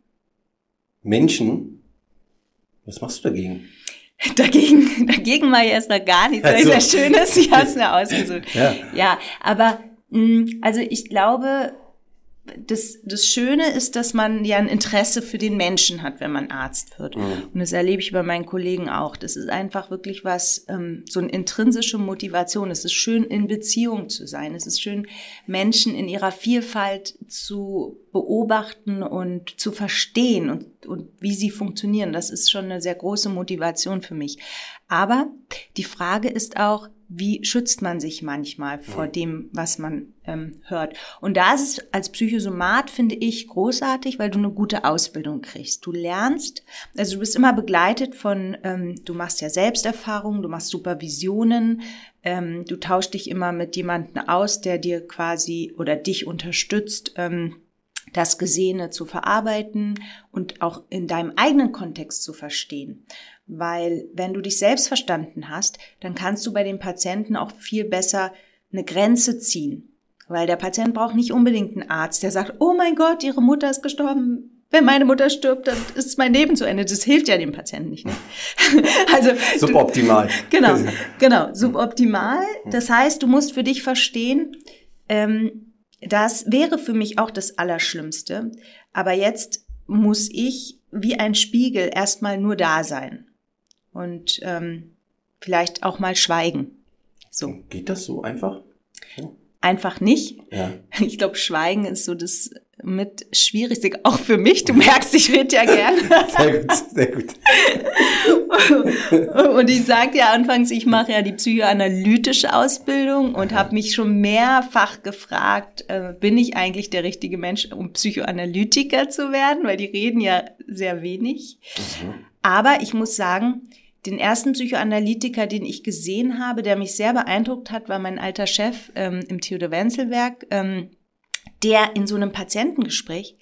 Menschen, was machst du dagegen? Dagegen, dagegen mache ich erst noch gar nichts, also. es ja schön ist, ich es mir ausgesucht. Ja. ja, aber also ich glaube, das, das Schöne ist, dass man ja ein Interesse für den Menschen hat, wenn man Arzt wird. Mhm. Und das erlebe ich bei meinen Kollegen auch. Das ist einfach wirklich was, ähm, so eine intrinsische Motivation. Es ist schön, in Beziehung zu sein. Es ist schön, Menschen in ihrer Vielfalt zu beobachten und zu verstehen und, und wie sie funktionieren. Das ist schon eine sehr große Motivation für mich. Aber die Frage ist auch, wie schützt man sich manchmal vor dem, was man ähm, hört. Und da ist es als Psychosomat, finde ich, großartig, weil du eine gute Ausbildung kriegst. Du lernst, also du bist immer begleitet von, ähm, du machst ja Selbsterfahrungen, du machst Supervisionen, ähm, du tauschst dich immer mit jemandem aus, der dir quasi oder dich unterstützt. Ähm, das Gesehene zu verarbeiten und auch in deinem eigenen Kontext zu verstehen. Weil wenn du dich selbst verstanden hast, dann kannst du bei den Patienten auch viel besser eine Grenze ziehen. Weil der Patient braucht nicht unbedingt einen Arzt, der sagt, oh mein Gott, ihre Mutter ist gestorben. Wenn meine Mutter stirbt, dann ist mein Leben zu Ende. Das hilft ja dem Patienten nicht. Ne? also suboptimal. genau, genau, suboptimal. Das heißt, du musst für dich verstehen, ähm, das wäre für mich auch das Allerschlimmste. Aber jetzt muss ich wie ein Spiegel erstmal nur da sein und ähm, vielleicht auch mal schweigen. So. Geht das so einfach? Ja. Einfach nicht. Ja. Ich glaube, Schweigen ist so das mit schwierigste, auch für mich. Du merkst, ich rede ja gern. Sehr gut, sehr gut. und ich sagte ja anfangs, ich mache ja die psychoanalytische Ausbildung und habe mich schon mehrfach gefragt, äh, bin ich eigentlich der richtige Mensch, um Psychoanalytiker zu werden? Weil die reden ja sehr wenig. Mhm. Aber ich muss sagen, den ersten Psychoanalytiker, den ich gesehen habe, der mich sehr beeindruckt hat, war mein alter Chef ähm, im Theodor-Wenzel-Werk, ähm, der in so einem Patientengespräch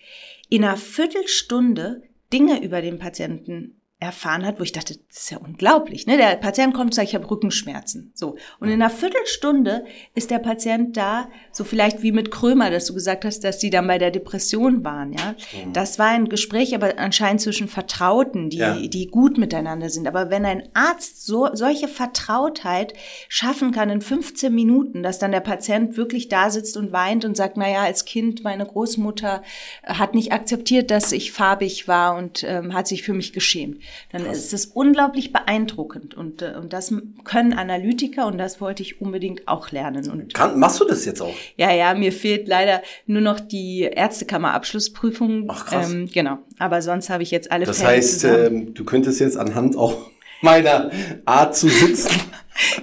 in einer Viertelstunde Dinge über den Patienten erfahren hat, wo ich dachte, das ist ja unglaublich. Ne? Der Patient kommt und sagt, ich habe Rückenschmerzen. So. Und in einer Viertelstunde ist der Patient da, so vielleicht wie mit Krömer, dass du gesagt hast, dass die dann bei der Depression waren. Ja, mhm. Das war ein Gespräch, aber anscheinend zwischen Vertrauten, die, ja. die gut miteinander sind. Aber wenn ein Arzt so, solche Vertrautheit schaffen kann in 15 Minuten, dass dann der Patient wirklich da sitzt und weint und sagt, naja, als Kind, meine Großmutter hat nicht akzeptiert, dass ich farbig war und ähm, hat sich für mich geschämt dann Krass. ist es unglaublich beeindruckend. Und, äh, und das können Analytiker und das wollte ich unbedingt auch lernen. Und Kann, machst du das jetzt auch? Ja, ja, mir fehlt leider nur noch die Ärztekammer-Abschlussprüfung. Ach krass. Ähm, genau, aber sonst habe ich jetzt alle Das Fälle heißt, ähm, du könntest jetzt anhand auch meiner Art zu sitzen.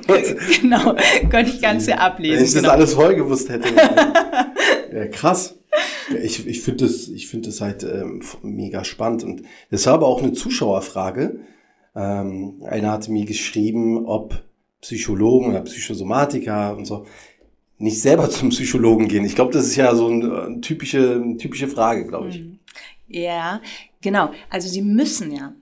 genau, könnte ich ganz sehr ablesen. Wenn ich genau. das alles vorher gewusst hätte. ja, krass. Ich ich finde das, ich finde das halt ähm, mega spannend. Und das war aber auch eine Zuschauerfrage. Ähm, einer hatte mir geschrieben, ob Psychologen oder Psychosomatiker und so nicht selber zum Psychologen gehen. Ich glaube, das ist ja so eine, eine typische, typische Frage, glaube ich. Mhm. Ja, genau. Also sie müssen ja.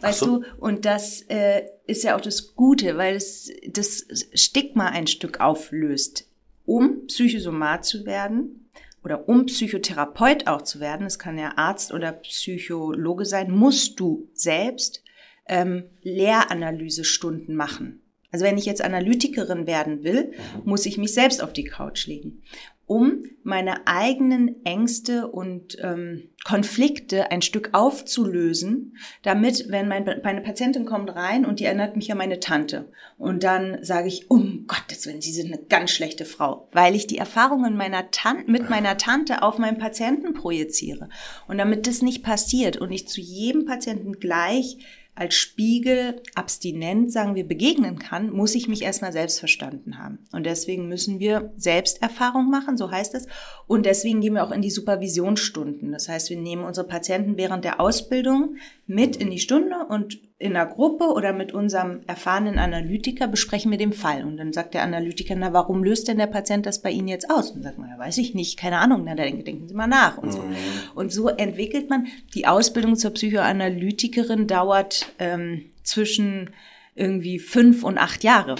Weißt so. du, und das äh, ist ja auch das Gute, weil es das Stigma ein Stück auflöst. Um Psychosomat zu werden, oder um Psychotherapeut auch zu werden, es kann ja Arzt oder Psychologe sein, musst du selbst ähm, Lehranalysestunden machen. Also wenn ich jetzt Analytikerin werden will, mhm. muss ich mich selbst auf die Couch legen. Um meine eigenen Ängste und ähm, Konflikte ein Stück aufzulösen, damit, wenn mein, meine Patientin kommt rein und die erinnert mich an meine Tante und dann sage ich, um Gottes Willen, Sie sind eine ganz schlechte Frau, weil ich die Erfahrungen meiner Tante, mit meiner Tante auf meinen Patienten projiziere. Und damit das nicht passiert und ich zu jedem Patienten gleich als Spiegel abstinent, sagen wir, begegnen kann, muss ich mich erstmal selbst verstanden haben. Und deswegen müssen wir Selbsterfahrung machen, so heißt es. Und deswegen gehen wir auch in die Supervisionsstunden. Das heißt, wir nehmen unsere Patienten während der Ausbildung mit in die Stunde und in einer Gruppe oder mit unserem erfahrenen Analytiker besprechen wir den Fall. Und dann sagt der Analytiker, na, warum löst denn der Patient das bei Ihnen jetzt aus? Und sagt man, ja, weiß ich nicht, keine Ahnung, na, dann denken Sie mal nach und so. Mhm. Und so entwickelt man, die Ausbildung zur Psychoanalytikerin dauert ähm, zwischen irgendwie fünf und acht Jahre.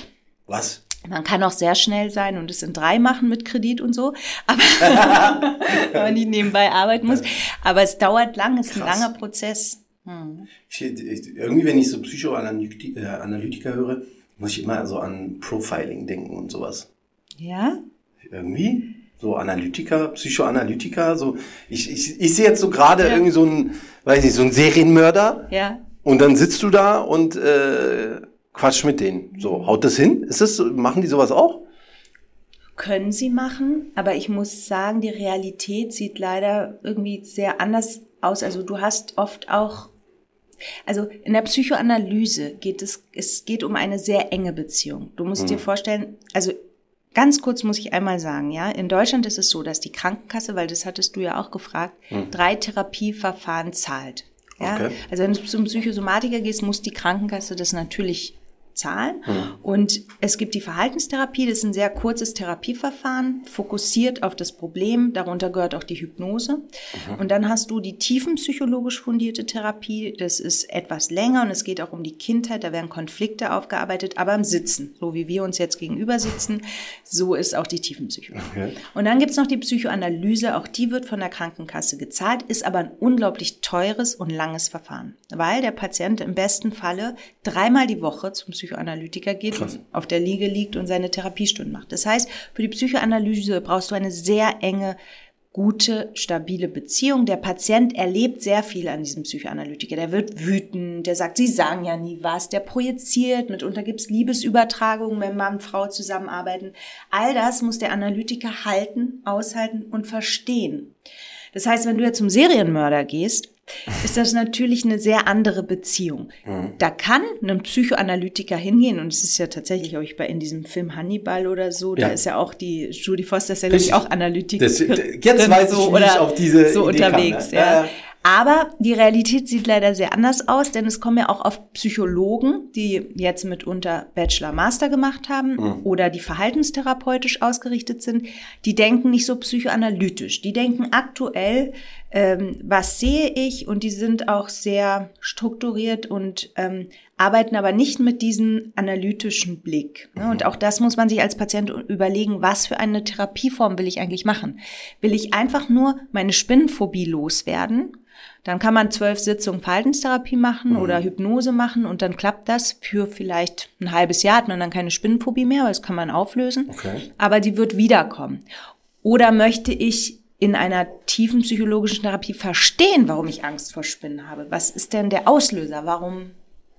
Was? Man kann auch sehr schnell sein und es in drei machen mit Kredit und so, aber wenn man nicht nebenbei arbeiten muss. Aber es dauert lang, es ist ein langer Prozess. Hm. Ich, ich, irgendwie, wenn ich so Psychoanalytiker äh, höre, muss ich immer so an Profiling denken und sowas. Ja? Irgendwie? So Analytiker, Psychoanalytiker, so. Ich, ich, ich sehe jetzt so gerade ja. irgendwie so ein, weiß ich, so ein Serienmörder. Ja. Und dann sitzt du da und äh, quatsch mit denen. So, haut das hin? Ist das, machen die sowas auch? Können sie machen, aber ich muss sagen, die Realität sieht leider irgendwie sehr anders aus. Also du hast oft auch also in der Psychoanalyse geht es, es geht um eine sehr enge Beziehung. Du musst mhm. dir vorstellen, also ganz kurz muss ich einmal sagen, ja, in Deutschland ist es so, dass die Krankenkasse, weil das hattest du ja auch gefragt, mhm. drei Therapieverfahren zahlt. Ja, okay. also wenn du zum Psychosomatiker gehst, muss die Krankenkasse das natürlich zahlen. Mhm. Und es gibt die Verhaltenstherapie, das ist ein sehr kurzes Therapieverfahren, fokussiert auf das Problem. Darunter gehört auch die Hypnose. Mhm. Und dann hast du die tiefenpsychologisch fundierte Therapie. Das ist etwas länger und es geht auch um die Kindheit. Da werden Konflikte aufgearbeitet, aber im Sitzen. So wie wir uns jetzt gegenüber sitzen, so ist auch die Tiefenpsychologie. Okay. Und dann gibt's noch die Psychoanalyse. Auch die wird von der Krankenkasse gezahlt, ist aber ein unglaublich teures und langes Verfahren, weil der Patient im besten Falle dreimal die Woche zum Psychologen Psychoanalytiker geht, Krass. auf der Liege liegt und seine Therapiestunden macht. Das heißt, für die Psychoanalyse brauchst du eine sehr enge gute, stabile Beziehung. Der Patient erlebt sehr viel an diesem Psychoanalytiker. Der wird wütend, der sagt, sie sagen ja nie was, der projiziert, mitunter gibt's Liebesübertragungen, wenn Mann und Frau zusammenarbeiten. All das muss der Analytiker halten, aushalten und verstehen. Das heißt, wenn du jetzt zum Serienmörder gehst, ist das natürlich eine sehr andere Beziehung. Mhm. Da kann ein Psychoanalytiker hingehen und es ist ja tatsächlich, auch ich bei in diesem Film Hannibal oder so, ja. da ist ja auch die Judy Foster ist ja glaube ich auch Analytiker. Das, jetzt weiß ich, wie ich auf diese so Idee unterwegs, kam, ne? ja. ja. Aber die Realität sieht leider sehr anders aus, denn es kommen ja auch oft Psychologen, die jetzt mitunter Bachelor, Master gemacht haben mhm. oder die verhaltenstherapeutisch ausgerichtet sind. Die denken nicht so psychoanalytisch. Die denken aktuell, ähm, was sehe ich? Und die sind auch sehr strukturiert und ähm, arbeiten aber nicht mit diesem analytischen Blick. Ne? Und auch das muss man sich als Patient überlegen, was für eine Therapieform will ich eigentlich machen? Will ich einfach nur meine Spinnenphobie loswerden? Dann kann man zwölf Sitzungen Verhaltenstherapie machen mhm. oder Hypnose machen und dann klappt das für vielleicht ein halbes Jahr, hat man dann keine Spinnenphobie mehr, weil das kann man auflösen. Okay. Aber die wird wiederkommen. Oder möchte ich in einer tiefen psychologischen Therapie verstehen, warum ich Angst vor Spinnen habe? Was ist denn der Auslöser? Warum,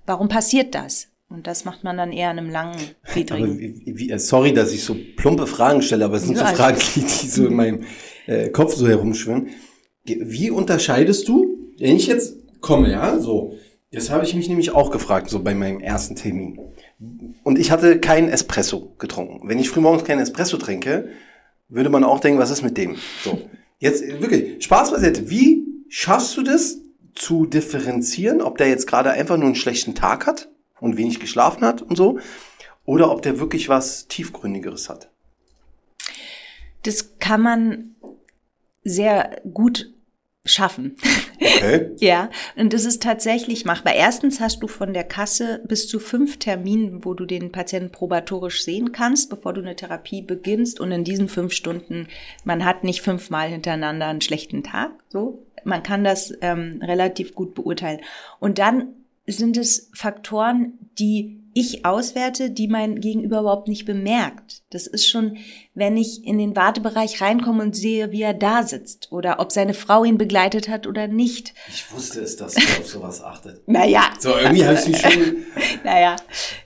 warum passiert das? Und das macht man dann eher in einem langen, widrigen. Wie, sorry, dass ich so plumpe Fragen stelle, aber es sind so Fragen, die, die so in meinem äh, Kopf so herumschwimmen. Wie unterscheidest du, wenn ich jetzt komme, ja, so, das habe ich mich nämlich auch gefragt, so bei meinem ersten Termin. Und ich hatte keinen Espresso getrunken. Wenn ich frühmorgens keinen Espresso trinke, würde man auch denken, was ist mit dem? So. Jetzt wirklich, Spaß beiseite. Wie schaffst du das zu differenzieren, ob der jetzt gerade einfach nur einen schlechten Tag hat und wenig geschlafen hat und so, oder ob der wirklich was tiefgründigeres hat? Das kann man sehr gut schaffen. Okay. ja, und das ist tatsächlich machbar. Erstens hast du von der Kasse bis zu fünf Terminen, wo du den Patienten probatorisch sehen kannst, bevor du eine Therapie beginnst. Und in diesen fünf Stunden, man hat nicht fünfmal hintereinander einen schlechten Tag. So, man kann das ähm, relativ gut beurteilen. Und dann sind es Faktoren, die ich auswerte, die mein Gegenüber überhaupt nicht bemerkt. Das ist schon, wenn ich in den Wartebereich reinkomme und sehe, wie er da sitzt oder ob seine Frau ihn begleitet hat oder nicht. Ich wusste es, dass er auf sowas achtet. Naja. So, irgendwie habe ich mich schon. naja.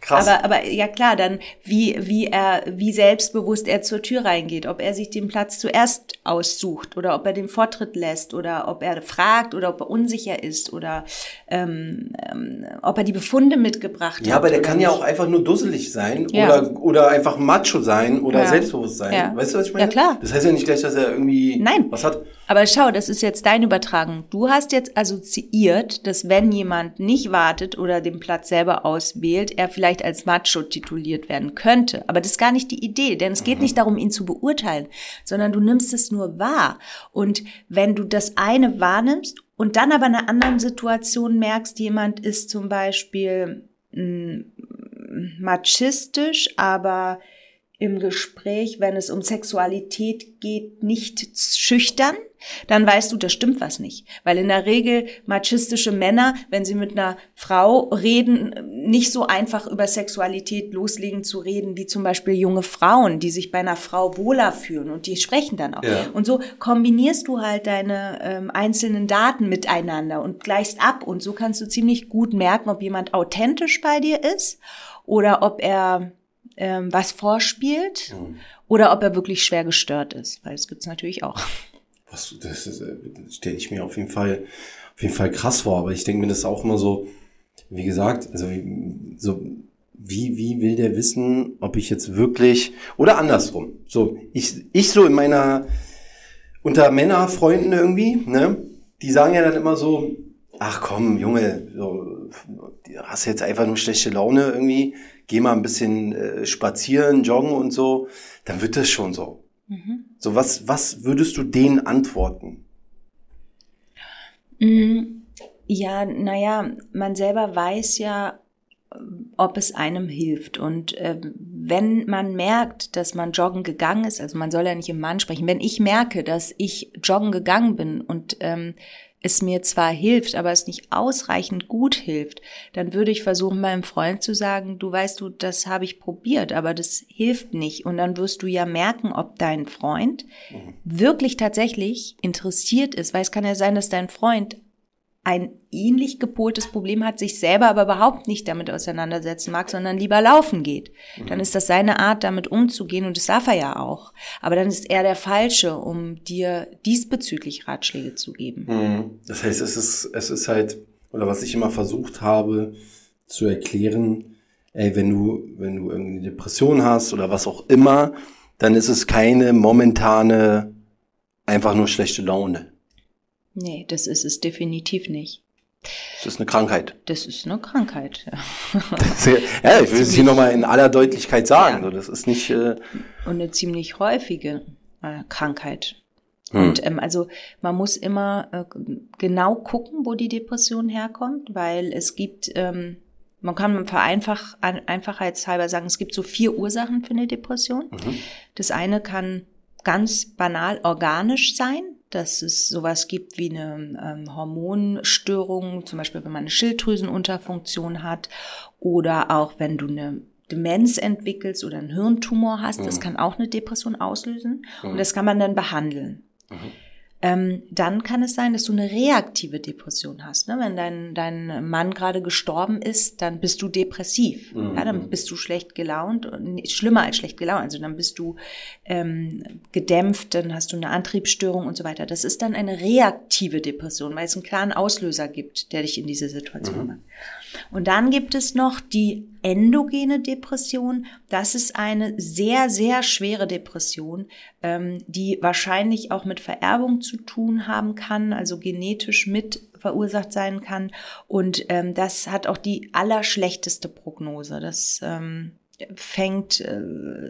Krass. Aber, aber ja klar, dann wie, wie er, wie selbstbewusst er zur Tür reingeht, ob er sich den Platz zuerst aussucht oder ob er den Vortritt lässt oder ob er fragt oder ob er unsicher ist oder ähm, ähm, ob er die Befunde mitgebracht ja, hat. Ja, aber der kann ja auch einfach nur dusselig sein ja. oder, oder einfach macho sein oder ja. selbstbewusst sein. Ja. Weißt du, was ich meine? Ja, klar. Das heißt ja nicht gleich, dass er irgendwie Nein. was hat. Aber schau, das ist jetzt dein Übertragen. Du hast jetzt assoziiert, dass wenn jemand nicht wartet oder den Platz selber auswählt, er vielleicht als macho tituliert werden könnte. Aber das ist gar nicht die Idee, denn es geht mhm. nicht darum, ihn zu beurteilen, sondern du nimmst es nur wahr. Und wenn du das eine wahrnimmst und dann aber in einer anderen Situation merkst, jemand ist zum Beispiel mh, mm, machistisch, aber im Gespräch, wenn es um Sexualität geht, nicht schüchtern, dann weißt du, da stimmt was nicht. Weil in der Regel machistische Männer, wenn sie mit einer Frau reden, nicht so einfach über Sexualität loslegen zu reden, wie zum Beispiel junge Frauen, die sich bei einer Frau wohler fühlen und die sprechen dann auch. Ja. Und so kombinierst du halt deine ähm, einzelnen Daten miteinander und gleichst ab. Und so kannst du ziemlich gut merken, ob jemand authentisch bei dir ist oder ob er ähm, was vorspielt mhm. oder ob er wirklich schwer gestört ist, weil das gibt's natürlich auch. Was, das, das äh, stelle ich mir auf jeden Fall auf jeden Fall krass vor, aber ich denke mir das auch immer so, wie gesagt, also so wie, wie will der wissen, ob ich jetzt wirklich oder andersrum. So, ich, ich so in meiner unter Männerfreunden irgendwie, ne, die sagen ja dann immer so, ach komm, Junge, so, hast jetzt einfach nur schlechte Laune irgendwie, geh mal ein bisschen äh, spazieren, joggen und so, dann wird das schon so. Mhm. So, was, was würdest du denen antworten? Mm, ja, naja, man selber weiß ja, ob es einem hilft. Und äh, wenn man merkt, dass man joggen gegangen ist, also man soll ja nicht im Mann sprechen, wenn ich merke, dass ich joggen gegangen bin und ähm, es mir zwar hilft, aber es nicht ausreichend gut hilft, dann würde ich versuchen, meinem Freund zu sagen, du weißt du, das habe ich probiert, aber das hilft nicht. Und dann wirst du ja merken, ob dein Freund mhm. wirklich tatsächlich interessiert ist, weil es kann ja sein, dass dein Freund ein ähnlich gepoltes Problem hat, sich selber aber überhaupt nicht damit auseinandersetzen mag, sondern lieber laufen geht. Dann ist das seine Art, damit umzugehen und das darf er ja auch. Aber dann ist er der Falsche, um dir diesbezüglich Ratschläge zu geben. Mhm. Das heißt, es ist, es ist halt, oder was ich immer versucht habe zu erklären, ey, wenn du, wenn du irgendwie eine Depression hast oder was auch immer, dann ist es keine momentane, einfach nur schlechte Laune Nee, das ist es definitiv nicht. Das ist eine Krankheit. Das ist eine Krankheit, ja. ja, ich will es hier nochmal in aller Deutlichkeit sagen. Ja. das ist nicht. Äh Und eine ziemlich häufige äh, Krankheit. Hm. Und ähm, also man muss immer äh, genau gucken, wo die Depression herkommt, weil es gibt, ähm, man kann vereinfach, einfachheitshalber sagen, es gibt so vier Ursachen für eine Depression. Mhm. Das eine kann ganz banal organisch sein dass es sowas gibt wie eine ähm, Hormonstörung, zum Beispiel wenn man eine Schilddrüsenunterfunktion hat oder auch wenn du eine Demenz entwickelst oder einen Hirntumor hast, mhm. das kann auch eine Depression auslösen mhm. und das kann man dann behandeln. Mhm ähm, dann kann es sein, dass du eine reaktive Depression hast. Ne? Wenn dein, dein Mann gerade gestorben ist, dann bist du depressiv. Mhm. Ja, dann bist du schlecht gelaunt, und schlimmer als schlecht gelaunt. Also dann bist du ähm, gedämpft, dann hast du eine Antriebsstörung und so weiter. Das ist dann eine reaktive Depression, weil es einen klaren Auslöser gibt, der dich in diese Situation mhm. Und dann gibt es noch die endogene Depression. Das ist eine sehr, sehr schwere Depression, ähm, die wahrscheinlich auch mit Vererbung zu tun haben kann, also genetisch mit verursacht sein kann. Und ähm, das hat auch die allerschlechteste Prognose. Das ähm, fängt äh,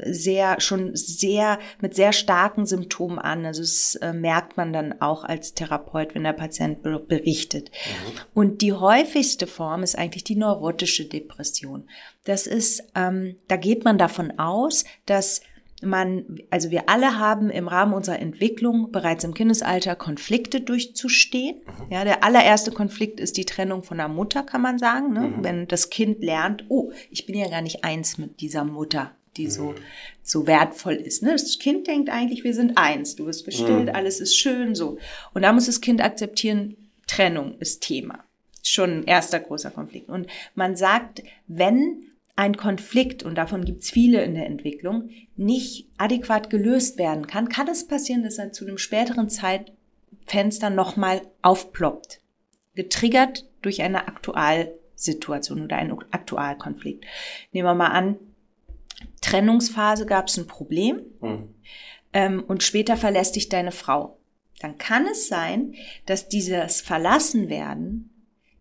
sehr schon sehr mit sehr starken Symptomen an. Also das äh, merkt man dann auch als Therapeut, wenn der Patient berichtet. Mhm. Und die häufigste Form ist eigentlich die neurotische Depression. Das ist, ähm, da geht man davon aus, dass man, also wir alle haben im Rahmen unserer Entwicklung bereits im Kindesalter Konflikte durchzustehen. Mhm. Ja, der allererste Konflikt ist die Trennung von der Mutter, kann man sagen. Ne? Mhm. Wenn das Kind lernt, oh, ich bin ja gar nicht eins mit dieser Mutter, die mhm. so, so wertvoll ist. Ne? Das Kind denkt eigentlich, wir sind eins. Du wirst gestillt, mhm. alles ist schön, so. Und da muss das Kind akzeptieren, Trennung ist Thema. Schon ein erster großer Konflikt. Und man sagt, wenn ein Konflikt, und davon gibt es viele in der Entwicklung, nicht adäquat gelöst werden kann, kann es passieren, dass er zu einem späteren Zeitfenster nochmal aufploppt. Getriggert durch eine Aktualsituation oder einen Aktualkonflikt. Nehmen wir mal an, Trennungsphase gab es ein Problem mhm. ähm, und später verlässt dich deine Frau. Dann kann es sein, dass dieses Verlassenwerden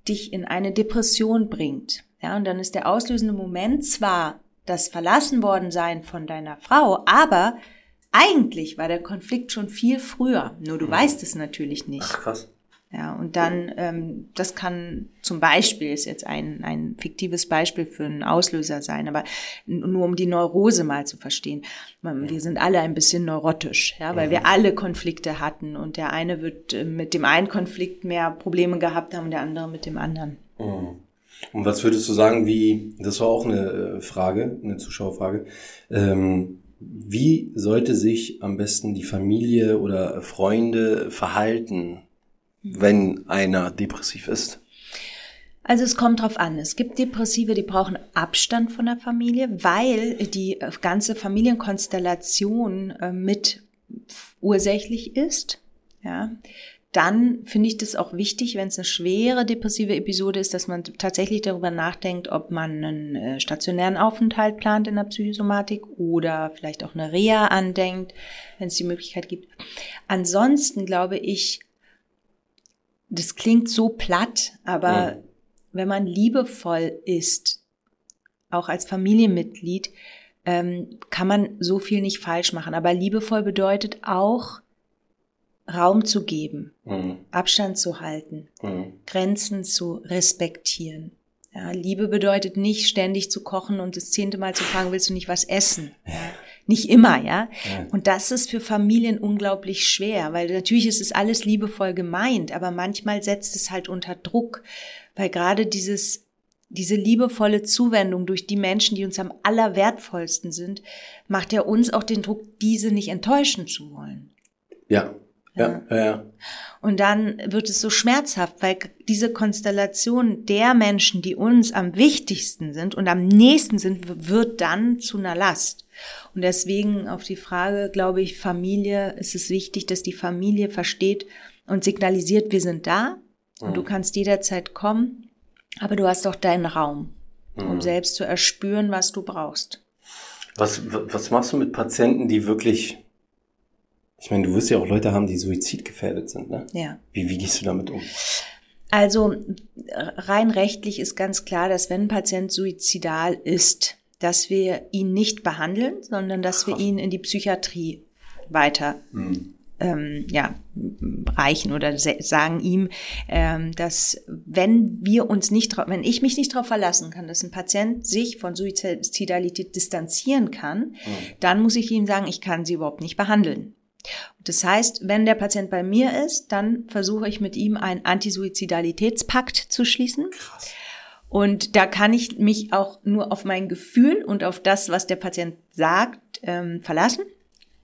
dich in eine Depression bringt. Ja, und dann ist der auslösende Moment zwar das verlassen worden sein von deiner Frau, aber eigentlich war der Konflikt schon viel früher. Nur du mhm. weißt es natürlich nicht. Ach, krass. Ja, und dann, ähm, das kann zum Beispiel, ist jetzt ein, ein fiktives Beispiel für einen Auslöser sein, aber nur um die Neurose mal zu verstehen. Wir sind alle ein bisschen neurotisch, ja, weil wir mhm. alle Konflikte hatten und der eine wird äh, mit dem einen Konflikt mehr Probleme gehabt haben und der andere mit dem anderen. Mhm. Und was würdest du sagen, wie, das war auch eine äh, Frage, eine Zuschauerfrage, ähm, wie sollte sich am besten die Familie oder Freunde verhalten, wenn einer depressiv ist? Also es kommt drauf an. Es gibt Depressive, die brauchen Abstand von der Familie, weil die ganze Familienkonstellation äh, mit ursächlich ist. Ja dann finde ich das auch wichtig, wenn es eine schwere depressive Episode ist, dass man tatsächlich darüber nachdenkt, ob man einen äh, stationären Aufenthalt plant in der Psychosomatik oder vielleicht auch eine Reha andenkt, wenn es die Möglichkeit gibt. Ansonsten glaube ich, das klingt so platt, aber ja. wenn man liebevoll ist, auch als Familienmitglied, ähm, kann man so viel nicht falsch machen. Aber liebevoll bedeutet auch, Raum zu geben, mhm. Abstand zu halten, mhm. Grenzen zu respektieren. Ja, Liebe bedeutet nicht ständig zu kochen und das zehnte Mal zu fragen, willst du nicht was essen? Ja, nicht immer, ja? ja. Und das ist für Familien unglaublich schwer, weil natürlich ist es alles liebevoll gemeint, aber manchmal setzt es halt unter Druck, weil gerade dieses diese liebevolle Zuwendung durch die Menschen, die uns am allerwertvollsten sind, macht ja uns auch den Druck, diese nicht enttäuschen zu wollen. Ja, ja, ja, ja. Und dann wird es so schmerzhaft, weil diese Konstellation der Menschen, die uns am wichtigsten sind und am nächsten sind, wird dann zu einer Last. Und deswegen auf die Frage, glaube ich, Familie, ist es wichtig, dass die Familie versteht und signalisiert, wir sind da und mhm. du kannst jederzeit kommen, aber du hast auch deinen Raum, um mhm. selbst zu erspüren, was du brauchst. Was, was machst du mit Patienten, die wirklich ich meine, du wirst ja auch Leute haben, die suizidgefährdet sind, ne? Ja. Wie, wie gehst du damit um? Also rein rechtlich ist ganz klar, dass wenn ein Patient suizidal ist, dass wir ihn nicht behandeln, sondern dass wir ihn in die Psychiatrie weiter hm. ähm, ja, reichen oder sagen ihm, ähm, dass wenn wir uns nicht, wenn ich mich nicht darauf verlassen kann, dass ein Patient sich von Suizidalität distanzieren kann, hm. dann muss ich ihm sagen, ich kann sie überhaupt nicht behandeln. Das heißt, wenn der Patient bei mir ist, dann versuche ich mit ihm einen Antisuizidalitätspakt zu schließen. Krass. Und da kann ich mich auch nur auf mein Gefühl und auf das, was der Patient sagt, ähm, verlassen.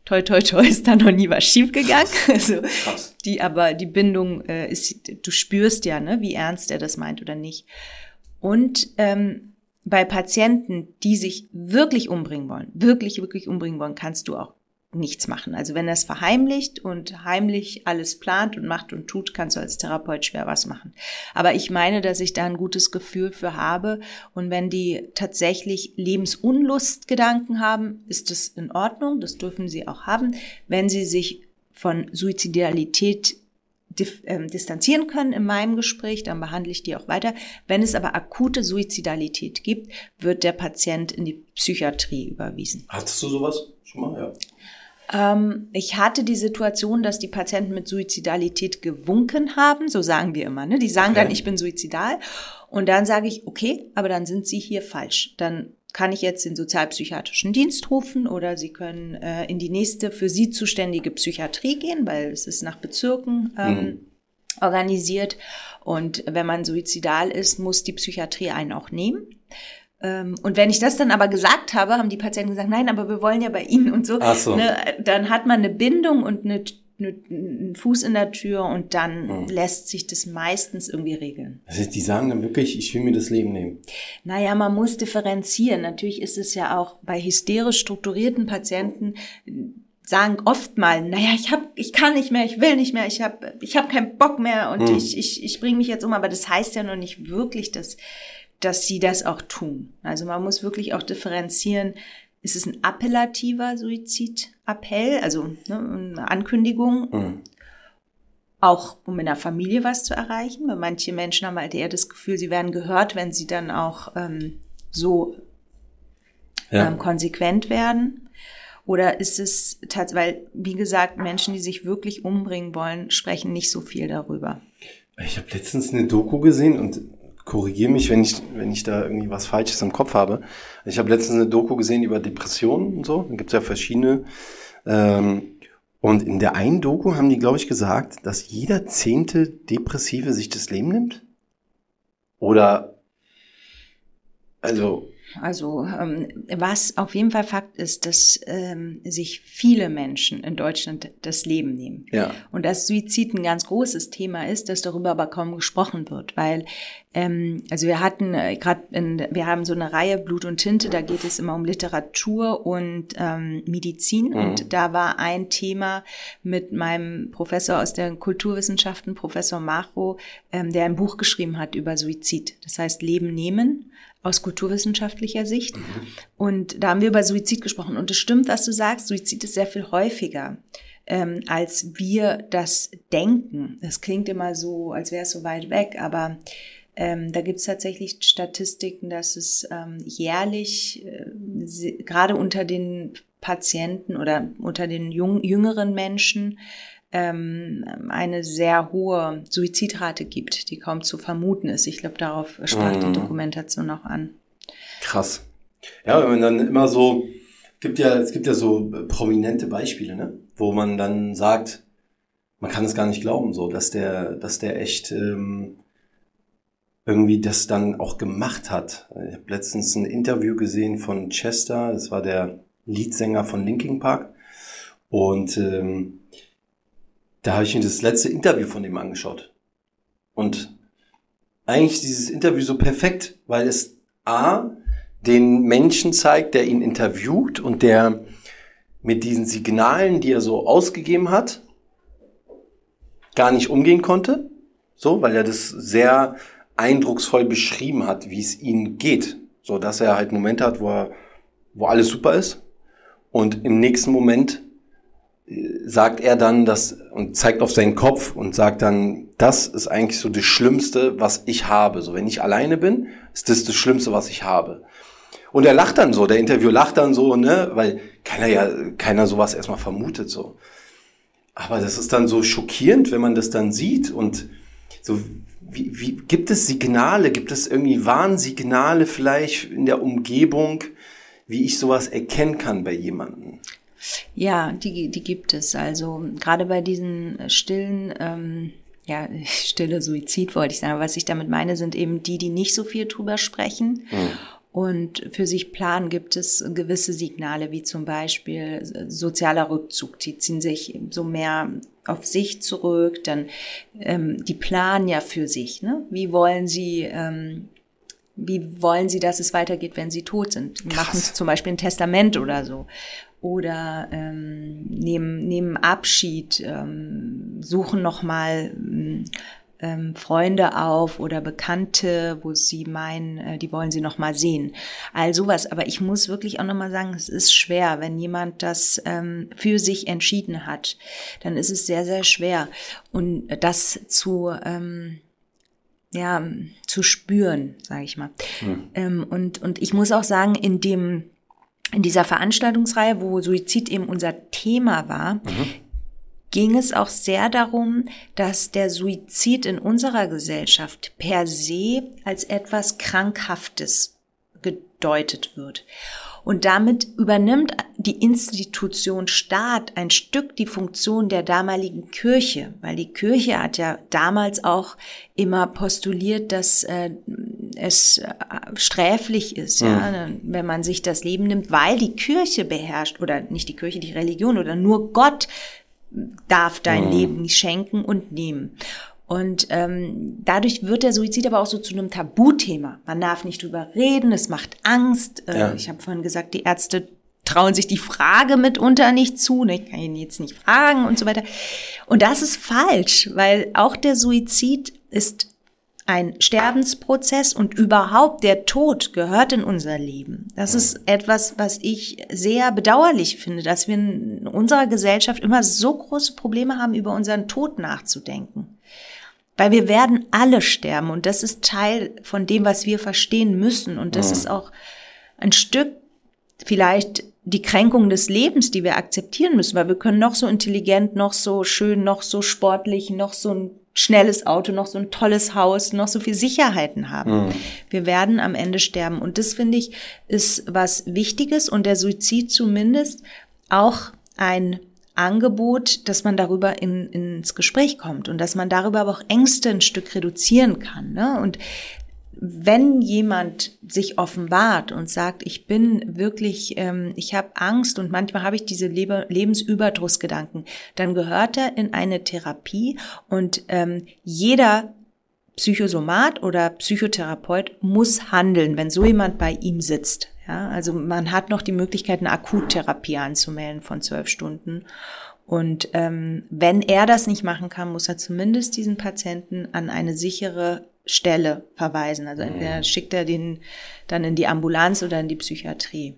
Toi, toi, toi ist da noch nie was schiefgegangen. Also Krass. die, aber die Bindung äh, ist, du spürst ja, ne, wie ernst er das meint oder nicht. Und ähm, bei Patienten, die sich wirklich umbringen wollen, wirklich, wirklich umbringen wollen, kannst du auch nichts machen. Also wenn er es verheimlicht und heimlich alles plant und macht und tut, kannst du als Therapeut schwer was machen. Aber ich meine, dass ich da ein gutes Gefühl für habe. Und wenn die tatsächlich Lebensunlustgedanken haben, ist das in Ordnung. Das dürfen sie auch haben. Wenn sie sich von Suizidalität ähm, distanzieren können in meinem Gespräch, dann behandle ich die auch weiter. Wenn es aber akute Suizidalität gibt, wird der Patient in die Psychiatrie überwiesen. Hattest du sowas schon mal? Ja. Ähm, ich hatte die Situation, dass die Patienten mit Suizidalität gewunken haben, so sagen wir immer. Ne? Die sagen okay. dann, ich bin suizidal. Und dann sage ich, okay, aber dann sind sie hier falsch. Dann kann ich jetzt den sozialpsychiatrischen Dienst rufen oder Sie können äh, in die nächste für Sie zuständige Psychiatrie gehen, weil es ist nach Bezirken ähm, mhm. organisiert. Und wenn man suizidal ist, muss die Psychiatrie einen auch nehmen. Ähm, und wenn ich das dann aber gesagt habe, haben die Patienten gesagt, nein, aber wir wollen ja bei Ihnen und so. Ach so. Ne, dann hat man eine Bindung und eine einen Fuß in der Tür und dann mhm. lässt sich das meistens irgendwie regeln. Also die sagen dann wirklich, ich will mir das Leben nehmen. Naja, man muss differenzieren. Natürlich ist es ja auch bei hysterisch strukturierten Patienten sagen oft mal, naja, ich hab, ich kann nicht mehr, ich will nicht mehr, ich habe ich hab keinen Bock mehr und mhm. ich, ich, ich bringe mich jetzt um. Aber das heißt ja noch nicht wirklich, dass, dass sie das auch tun. Also man muss wirklich auch differenzieren, ist es ein appellativer Suizidappell, also ne, eine Ankündigung, mhm. auch um in der Familie was zu erreichen. Weil manche Menschen haben halt eher das Gefühl, sie werden gehört, wenn sie dann auch ähm, so ja. ähm, konsequent werden. Oder ist es tatsächlich, weil, wie gesagt, Menschen, die sich wirklich umbringen wollen, sprechen nicht so viel darüber. Ich habe letztens eine Doku gesehen und korrigiere mich, wenn ich, wenn ich da irgendwie was Falsches im Kopf habe. Ich habe letztens eine Doku gesehen über Depressionen und so. Da gibt es ja verschiedene. Ähm, und in der einen Doku haben die, glaube ich, gesagt, dass jeder zehnte Depressive sich das Leben nimmt. Oder also also ähm, was auf jeden Fall Fakt ist, dass ähm, sich viele Menschen in Deutschland das Leben nehmen. Ja. Und dass Suizid ein ganz großes Thema ist, dass darüber aber kaum gesprochen wird, weil ähm, also wir hatten äh, gerade, wir haben so eine Reihe Blut und Tinte, da geht es immer um Literatur und ähm, Medizin mhm. und da war ein Thema mit meinem Professor aus den Kulturwissenschaften, Professor Macho, ähm, der ein Buch geschrieben hat über Suizid. Das heißt Leben nehmen aus kulturwissenschaftlicher Sicht. Mhm. Und da haben wir über Suizid gesprochen. Und es stimmt, was du sagst, Suizid ist sehr viel häufiger, ähm, als wir das denken. Das klingt immer so, als wäre es so weit weg, aber ähm, da gibt es tatsächlich Statistiken, dass es ähm, jährlich, äh, gerade unter den Patienten oder unter den jung, jüngeren Menschen, ähm, eine sehr hohe Suizidrate gibt, die kaum zu vermuten ist. Ich glaube, darauf sprach mhm. die Dokumentation auch an. Krass. Ja, wenn man dann immer so, gibt ja, es gibt ja so prominente Beispiele, ne? wo man dann sagt, man kann es gar nicht glauben, so, dass der, dass der echt ähm, irgendwie das dann auch gemacht hat. Ich habe letztens ein Interview gesehen von Chester, das war der Leadsänger von Linkin Park. Und ähm, da habe ich mir das letzte Interview von ihm angeschaut. Und eigentlich dieses Interview so perfekt, weil es A, den Menschen zeigt, der ihn interviewt und der mit diesen Signalen, die er so ausgegeben hat, gar nicht umgehen konnte. So, weil er das sehr eindrucksvoll beschrieben hat, wie es ihm geht. So, dass er halt Momente hat, wo er, wo alles super ist. Und im nächsten Moment sagt er dann das und zeigt auf seinen Kopf und sagt dann, das ist eigentlich so das Schlimmste, was ich habe. So, wenn ich alleine bin, ist das das Schlimmste, was ich habe. Und er lacht dann so, der Interview lacht dann so, ne, weil keiner ja, keiner sowas erstmal vermutet, so. Aber das ist dann so schockierend, wenn man das dann sieht und so, wie, wie, gibt es Signale, gibt es irgendwie Warnsignale vielleicht in der Umgebung, wie ich sowas erkennen kann bei jemandem? Ja, die, die gibt es. Also gerade bei diesen stillen, ähm, ja, stille Suizid wollte ich sagen. Was ich damit meine, sind eben die, die nicht so viel drüber sprechen. Mhm. Und für sich planen gibt es gewisse Signale, wie zum Beispiel sozialer Rückzug. Die ziehen sich so mehr auf sich zurück. Dann ähm, die planen ja für sich. Ne? Wie wollen sie ähm, wie wollen sie, dass es weitergeht, wenn sie tot sind? Machen zum Beispiel ein Testament oder so oder ähm, nehmen, nehmen Abschied, ähm, suchen nochmal ähm, Freunde auf oder Bekannte, wo sie meinen, äh, die wollen sie nochmal sehen. All sowas. Aber ich muss wirklich auch nochmal sagen, es ist schwer, wenn jemand das ähm, für sich entschieden hat, dann ist es sehr, sehr schwer. Und das zu ähm, ja, zu spüren, sage ich mal. Hm. Ähm, und, und ich muss auch sagen, in dem in dieser Veranstaltungsreihe, wo Suizid eben unser Thema war, mhm. ging es auch sehr darum, dass der Suizid in unserer Gesellschaft per se als etwas Krankhaftes gedeutet wird. Und damit übernimmt die Institution Staat ein Stück die Funktion der damaligen Kirche, weil die Kirche hat ja damals auch immer postuliert, dass äh, es äh, sträflich ist, mhm. ja, wenn man sich das Leben nimmt, weil die Kirche beherrscht oder nicht die Kirche, die Religion oder nur Gott darf dein mhm. Leben schenken und nehmen. Und ähm, dadurch wird der Suizid aber auch so zu einem Tabuthema. Man darf nicht drüber reden, es macht Angst. Äh, ja. Ich habe vorhin gesagt, die Ärzte trauen sich die Frage mitunter nicht zu. Ne? Ich kann ihn jetzt nicht fragen und so weiter. Und das ist falsch, weil auch der Suizid ist ein Sterbensprozess und überhaupt der Tod gehört in unser Leben. Das ist etwas, was ich sehr bedauerlich finde, dass wir in unserer Gesellschaft immer so große Probleme haben, über unseren Tod nachzudenken. Weil wir werden alle sterben und das ist Teil von dem, was wir verstehen müssen. Und das mhm. ist auch ein Stück vielleicht die Kränkung des Lebens, die wir akzeptieren müssen, weil wir können noch so intelligent, noch so schön, noch so sportlich, noch so ein schnelles Auto, noch so ein tolles Haus, noch so viel Sicherheiten haben. Mhm. Wir werden am Ende sterben. Und das finde ich ist was Wichtiges und der Suizid zumindest auch ein Angebot, dass man darüber in, ins Gespräch kommt und dass man darüber aber auch Ängste ein Stück reduzieren kann. Ne? Und wenn jemand sich offenbart und sagt, ich bin wirklich, ähm, ich habe Angst und manchmal habe ich diese Lebe Lebensüberdrussgedanken, dann gehört er in eine Therapie und ähm, jeder Psychosomat oder Psychotherapeut muss handeln, wenn so jemand bei ihm sitzt. Ja, also man hat noch die Möglichkeit, eine Akuttherapie anzumelden von zwölf Stunden. Und ähm, wenn er das nicht machen kann, muss er zumindest diesen Patienten an eine sichere Stelle verweisen. Also entweder mhm. schickt er den dann in die Ambulanz oder in die Psychiatrie.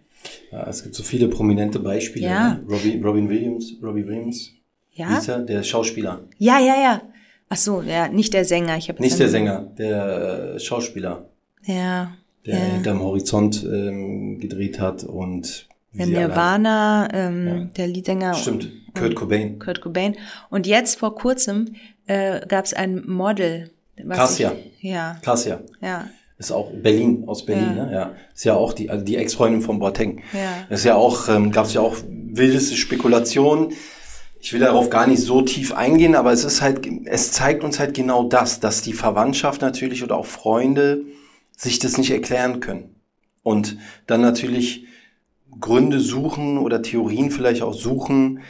Ja, es gibt so viele prominente Beispiele. Ja. Ne? Robbie, Robin Williams, Robbie Williams. Ja. Lisa, der Schauspieler. Ja, ja, ja. Ach so, ja, nicht der Sänger. Ich nicht der Sänger, der äh, Schauspieler. Ja der ja. hinterm Horizont ähm, gedreht hat und der Nirvana, ähm, ja. der Leadsänger. Stimmt, Kurt Cobain. Kurt Cobain. Und jetzt vor kurzem äh, gab es ein Model. Kassia. ja. Kassia. Ja. Ist auch Berlin, aus Berlin, ja. ne? Ja. Ist ja auch die, also die Ex-Freundin von Boateng. Ja. Ist ja auch, ähm, gab es ja auch wildeste Spekulationen. Ich will darauf gar nicht so tief eingehen, aber es ist halt, es zeigt uns halt genau das, dass die Verwandtschaft natürlich oder auch Freunde sich das nicht erklären können. Und dann natürlich Gründe suchen oder Theorien vielleicht auch suchen,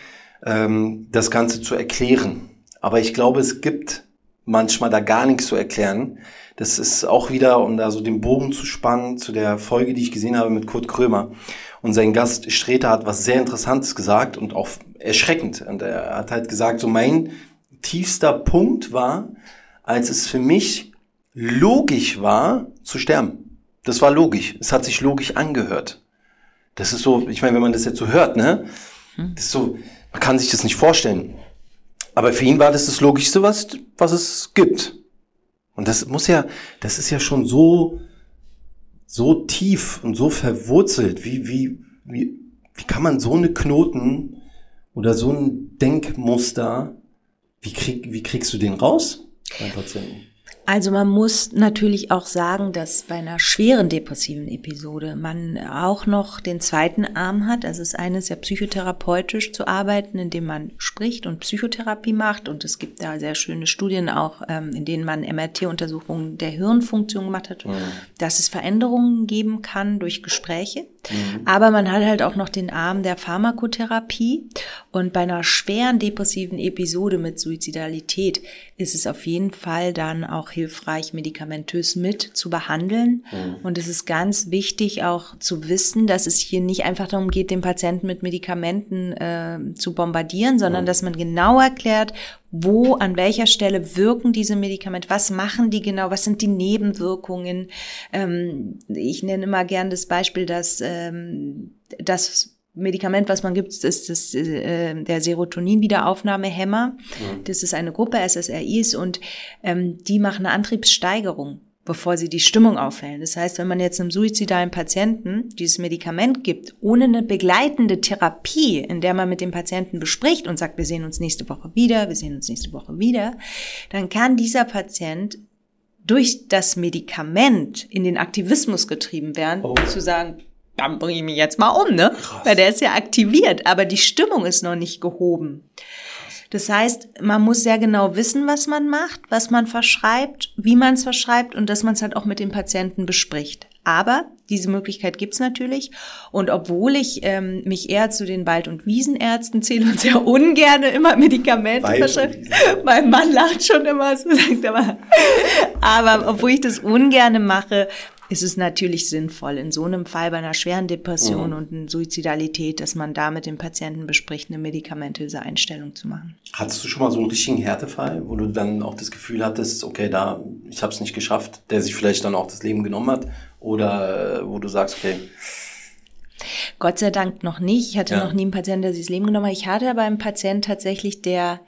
ähm, das Ganze zu erklären. Aber ich glaube, es gibt manchmal da gar nichts zu erklären. Das ist auch wieder, um da so den Bogen zu spannen, zu der Folge, die ich gesehen habe mit Kurt Krömer. Und sein Gast Streter hat was sehr Interessantes gesagt und auch erschreckend. Und er hat halt gesagt, so mein tiefster Punkt war, als es für mich logisch war, zu sterben. Das war logisch. Es hat sich logisch angehört. Das ist so, ich meine, wenn man das jetzt so hört, ne? Hm. Das ist so, man kann sich das nicht vorstellen. Aber für ihn war das das Logischste, was, was es gibt. Und das muss ja, das ist ja schon so, so tief und so verwurzelt. Wie, wie, wie, wie kann man so eine Knoten oder so ein Denkmuster, wie krieg, wie kriegst du den raus beim Patienten? Also man muss natürlich auch sagen, dass bei einer schweren depressiven Episode man auch noch den zweiten Arm hat. Also das eine ist ja psychotherapeutisch zu arbeiten, indem man spricht und Psychotherapie macht. Und es gibt da sehr schöne Studien auch, ähm, in denen man MRT-Untersuchungen der Hirnfunktion gemacht hat, mhm. dass es Veränderungen geben kann durch Gespräche. Mhm. Aber man hat halt auch noch den Arm der Pharmakotherapie. Und bei einer schweren depressiven Episode mit Suizidalität ist es auf jeden Fall dann auch hilfreich, medikamentös mit zu behandeln. Mhm. Und es ist ganz wichtig auch zu wissen, dass es hier nicht einfach darum geht, den Patienten mit Medikamenten äh, zu bombardieren, sondern mhm. dass man genau erklärt, wo, an welcher Stelle wirken diese Medikamente, was machen die genau, was sind die Nebenwirkungen. Ähm, ich nenne immer gern das Beispiel, dass ähm, das Medikament, was man gibt, ist das, äh, der Serotonin-Wiederaufnahmehemmer. Mhm. Das ist eine Gruppe SSRIs und ähm, die machen eine Antriebssteigerung, bevor sie die Stimmung aufhellen. Das heißt, wenn man jetzt einem suizidalen Patienten dieses Medikament gibt, ohne eine begleitende Therapie, in der man mit dem Patienten bespricht und sagt, wir sehen uns nächste Woche wieder, wir sehen uns nächste Woche wieder, dann kann dieser Patient durch das Medikament in den Aktivismus getrieben werden, Oh. zu sagen, dann bringe ich mich jetzt mal um, ne? Krass. Weil der ist ja aktiviert, aber die Stimmung ist noch nicht gehoben. Das heißt, man muss sehr genau wissen, was man macht, was man verschreibt, wie man es verschreibt und dass man es halt auch mit dem Patienten bespricht. Aber diese Möglichkeit gibt's natürlich. Und obwohl ich ähm, mich eher zu den Wald- und Wiesenärzten zähle und sehr ungern immer Medikamente verschreibe, mein Mann lacht schon immer so, sagt aber, aber obwohl ich das ungerne mache, ist es natürlich sinnvoll, in so einem Fall bei einer schweren Depression und einer Suizidalität, dass man da mit dem Patienten bespricht, eine medikamentöse Einstellung zu machen. Hattest du schon mal so einen richtigen Härtefall, wo du dann auch das Gefühl hattest, okay, da, ich habe es nicht geschafft, der sich vielleicht dann auch das Leben genommen hat? Oder äh, wo du sagst, okay, Gott sei Dank noch nicht. Ich hatte Ja. noch nie einen Patienten, der sich das Leben genommen hat. Ich hatte aber einen Patienten tatsächlich, der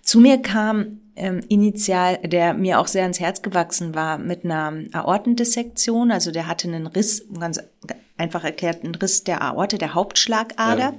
zu mir kam, ähm, initial, der mir auch sehr ans Herz gewachsen war, mit einer Aortendissektion. Also der hatte einen Riss, ganz einfach erklärt, einen Riss der Aorte, der Hauptschlagader. Ja.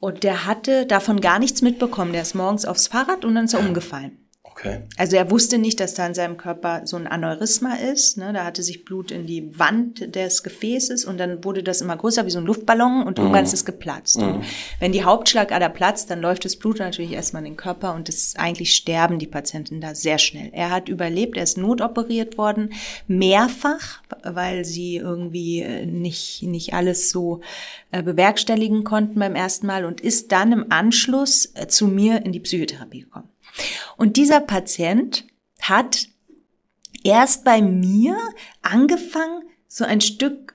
Und der hatte davon gar nichts mitbekommen. Der ist morgens aufs Fahrrad und dann ist er umgefallen. Okay, Also er wusste nicht, dass da in seinem Körper so ein Aneurysma ist. Ne? Da hatte sich Blut in die Wand des Gefäßes und dann wurde das immer größer wie so ein Luftballon und irgendwann ist es geplatzt. Und wenn die Hauptschlagader platzt, dann läuft das Blut natürlich erstmal in den Körper und das eigentlich sterben die Patienten da sehr schnell. Er hat überlebt, er ist notoperiert worden, mehrfach, weil sie irgendwie äh, nicht, nicht alles so äh, bewerkstelligen konnten beim ersten Mal und ist dann im Anschluss äh, zu mir in die Psychotherapie gekommen. Und dieser Patient hat erst bei mir angefangen, so ein Stück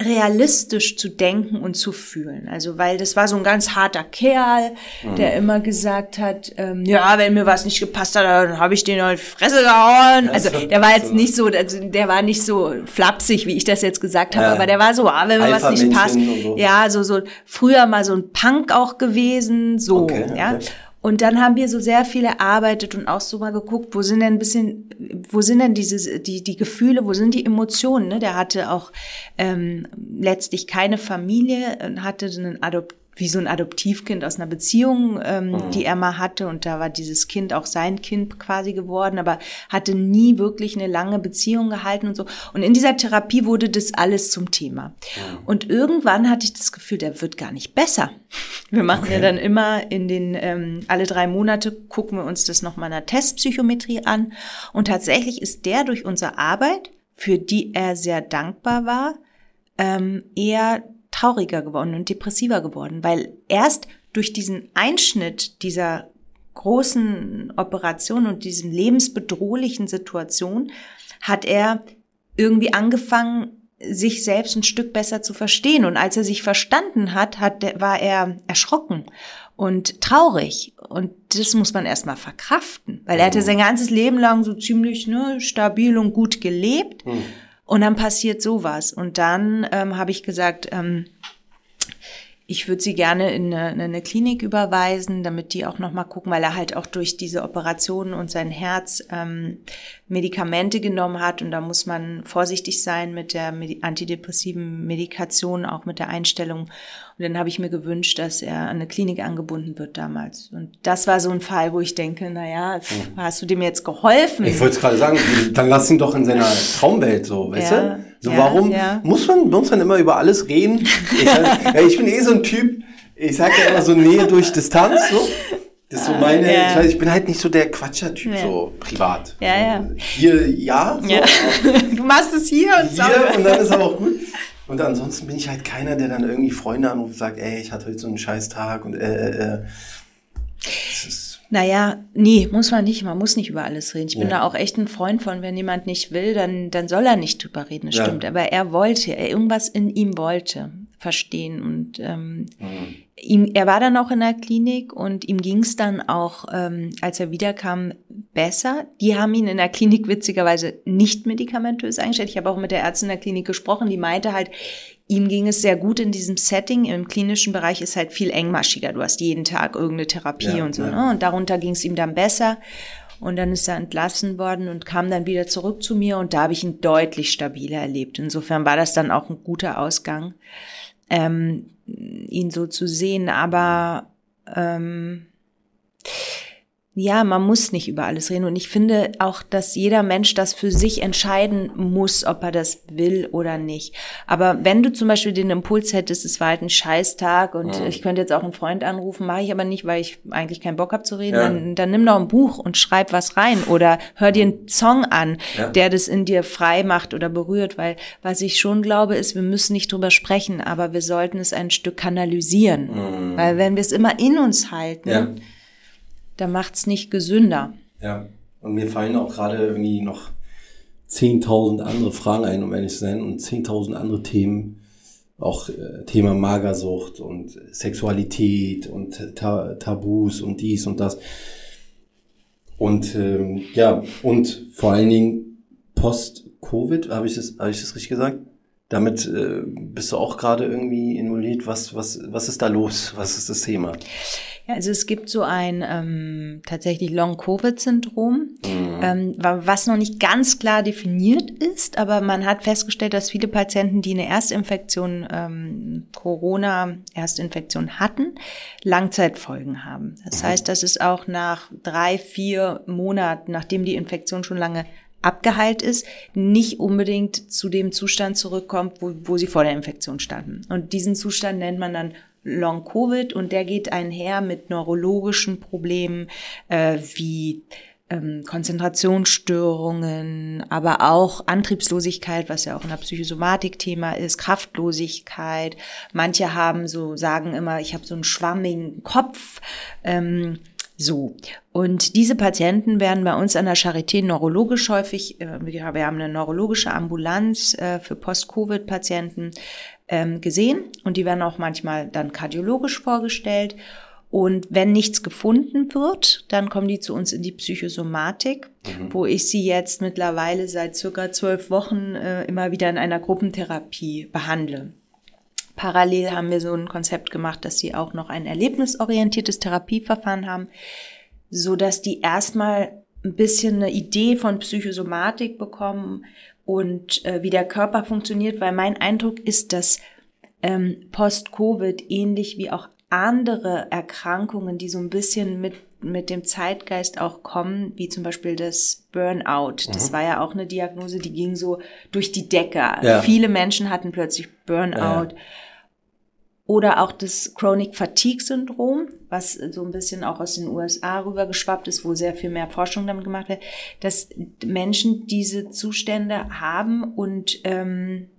realistisch zu denken und zu fühlen. Also weil das war so ein ganz harter Kerl, der immer gesagt hat, ähm, ja, wenn mir was nicht gepasst hat, dann habe ich den die Fresse gehauen. Also so- der war jetzt nicht so, also der war nicht so flapsig, wie ich das jetzt gesagt habe, Ja. aber der war so, ah, wenn mir was nicht passt. So. Ja, so so früher mal so ein Punk auch gewesen, so, Okay, ja. okay. Und dann haben wir so sehr viel erarbeitet und auch so mal geguckt, wo sind denn ein bisschen, wo sind denn diese, die, die Gefühle, wo sind die Emotionen? Ne? Der hatte auch ähm, letztlich keine Familie, und hatte einen Adopt wie so ein Adoptivkind aus einer Beziehung, ähm, Mhm. die er mal hatte. Und da war dieses Kind auch sein Kind quasi geworden, aber hatte nie wirklich eine lange Beziehung gehalten und so. Und in dieser Therapie wurde das alles zum Thema. Und irgendwann hatte ich das Gefühl, der wird gar nicht besser. Wir machen ja Okay. dann immer in den, ähm, alle drei Monate gucken wir uns das nochmal in der Testpsychometrie an. Und tatsächlich ist der durch unsere Arbeit, für die er sehr dankbar war, ähm, eher trauriger geworden und depressiver geworden, weil erst durch diesen Einschnitt dieser großen Operation und diesen lebensbedrohlichen Situation hat er irgendwie angefangen, sich selbst ein Stück besser zu verstehen. Und als er sich verstanden hat, hat war er erschrocken und traurig. Und das muss man erstmal verkraften, weil er hatte sein ganzes Leben lang so ziemlich ne, stabil und gut gelebt. Und dann passiert sowas. Und dann ähm, habe ich gesagt, ähm, ich würde sie gerne in eine, in eine Klinik überweisen, damit die auch noch mal gucken, weil er halt auch durch diese Operationen und sein Herz ähm, Medikamente genommen hat und da muss man vorsichtig sein mit der antidepressiven Medikation, auch mit der Einstellung. Und dann habe ich mir gewünscht, dass er an eine Klinik angebunden wird damals. Und das war so ein Fall, wo ich denke, na ja, pff, hast du dem jetzt geholfen? Ich wollte es gerade sagen, dann lass ihn doch in seiner Traumwelt so, weißt Ja, du? So, ja, warum ja. muss man, muss man immer über alles reden? Ich, sag, ich bin eh so ein Typ, ich sag ja immer so Nähe durch Distanz, so. Das ist so meine, ja. ich weiß, ich bin halt nicht so der Quatscher-Typ, Ja. so privat. Ja, ja. Hier, ja, so, ja. Du machst es hier und so. hier und dann ist aber auch gut. Und ansonsten bin ich halt keiner, der dann irgendwie Freunde anruft und sagt, ey, ich hatte heute so einen scheiß Tag und äh, äh, äh. Naja, nee, muss man nicht. Man muss nicht über alles reden. Ich bin Ja. da auch echt ein Freund von. Wenn jemand nicht will, dann, dann soll er nicht drüber reden. Das Ja. stimmt. Aber er wollte, er irgendwas in ihm wollte verstehen. Und ähm, Mhm. ihm, er war dann auch in der Klinik und ihm ging es dann auch, ähm, als er wiederkam, besser. Die haben ihn in der Klinik witzigerweise nicht medikamentös eingestellt. Ich habe auch mit der Ärztin in der Klinik gesprochen, die meinte halt, ihm ging es sehr gut in diesem Setting. Im klinischen Bereich ist halt viel engmaschiger. Du hast jeden Tag irgendeine Therapie Ja, und so. ja. Ne? Und darunter ging es ihm dann besser. Und dann ist er entlassen worden und kam dann wieder zurück zu mir und da habe ich ihn deutlich stabiler erlebt. Insofern war das dann auch ein guter Ausgang, ähm, ihn so zu sehen. Aber ähm, ja, man muss nicht über alles reden. Und ich finde auch, dass jeder Mensch das für sich entscheiden muss, ob er das will oder nicht. Aber wenn du zum Beispiel den Impuls hättest, es war halt ein Scheißtag und ja. ich könnte jetzt auch einen Freund anrufen, mache ich aber nicht, weil ich eigentlich keinen Bock habe zu reden, ja. dann, dann nimm doch ein Buch und schreib was rein oder hör dir einen Song an, ja. der das in dir frei macht oder berührt. Weil was ich schon glaube, ist, wir müssen nicht drüber sprechen, aber wir sollten es ein Stück kanalisieren. Mhm. Weil wenn wir es immer in uns halten, da macht's nicht gesünder. Ja, und mir fallen auch gerade irgendwie noch 10.000 andere Fragen ein, um ehrlich zu sein, und 10.000 andere Themen, auch äh, Thema Magersucht und Sexualität und Ta Tabus und dies und das. Und ähm, ja, und vor allen Dingen Post-Covid, habe ich das, habe ich das richtig gesagt? Damit äh, bist du auch gerade irgendwie involviert. Was, was, was ist da los? Was ist das Thema? Ja, also es gibt so ein ähm, tatsächlich Long-Covid-Syndrom, mhm. ähm, was noch nicht ganz klar definiert ist, aber man hat festgestellt, dass viele Patienten, die eine Erstinfektion, ähm, Corona-Erstinfektion hatten, Langzeitfolgen haben. Das mhm. heißt, dass es auch nach drei, vier Monaten, nachdem die Infektion schon lange abgeheilt ist, nicht unbedingt zu dem Zustand zurückkommt, wo, wo sie vor der Infektion standen. Und diesen Zustand nennt man dann Long-Covid und der geht einher mit neurologischen Problemen äh, wie ähm, Konzentrationsstörungen, aber auch Antriebslosigkeit, was ja auch in der Psychosomatik Thema ist, Kraftlosigkeit. Manche haben so, sagen immer, ich habe so einen schwammigen Kopf. Ähm, so. Und diese Patienten werden bei uns an der Charité neurologisch häufig, äh, wir haben eine neurologische Ambulanz äh, für Post-Covid-Patienten, ähm, gesehen und die werden auch manchmal dann kardiologisch vorgestellt. Und wenn nichts gefunden wird, dann kommen die zu uns in die Psychosomatik, mhm. wo ich sie jetzt mittlerweile seit circa zwölf Wochen äh, immer wieder in einer Gruppentherapie behandle. Parallel haben wir so ein Konzept gemacht, dass sie auch noch ein erlebnisorientiertes Therapieverfahren haben, so dass die erstmal ein bisschen eine Idee von Psychosomatik bekommen und äh, wie der Körper funktioniert, weil mein Eindruck ist, dass ähm, Post-Covid ähnlich wie auch andere Erkrankungen, die so ein bisschen mit mit dem Zeitgeist auch kommen, wie zum Beispiel das Burnout. Das mhm. war ja auch eine Diagnose, die ging so durch die Decke. Ja. Viele Menschen hatten plötzlich Burnout. Ja. Oder auch das Chronic Fatigue Syndrom, was so ein bisschen auch aus den USA rübergeschwappt ist, wo sehr viel mehr Forschung damit gemacht wird, dass Menschen diese Zustände haben und ähm,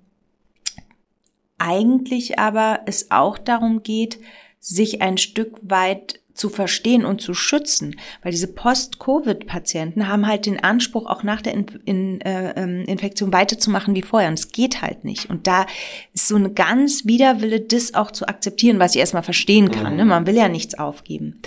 eigentlich aber es auch darum geht, sich ein Stück weit zu verstehen und zu schützen, weil diese Post-Covid-Patienten haben halt den Anspruch, auch nach der in, in, äh, ähm, Infektion weiterzumachen wie vorher. Und es geht halt nicht. Und da ist so ein ganz Widerwille, das auch zu akzeptieren, was ich erstmal verstehen kann. Ne? Mhm. Man will ja nichts aufgeben.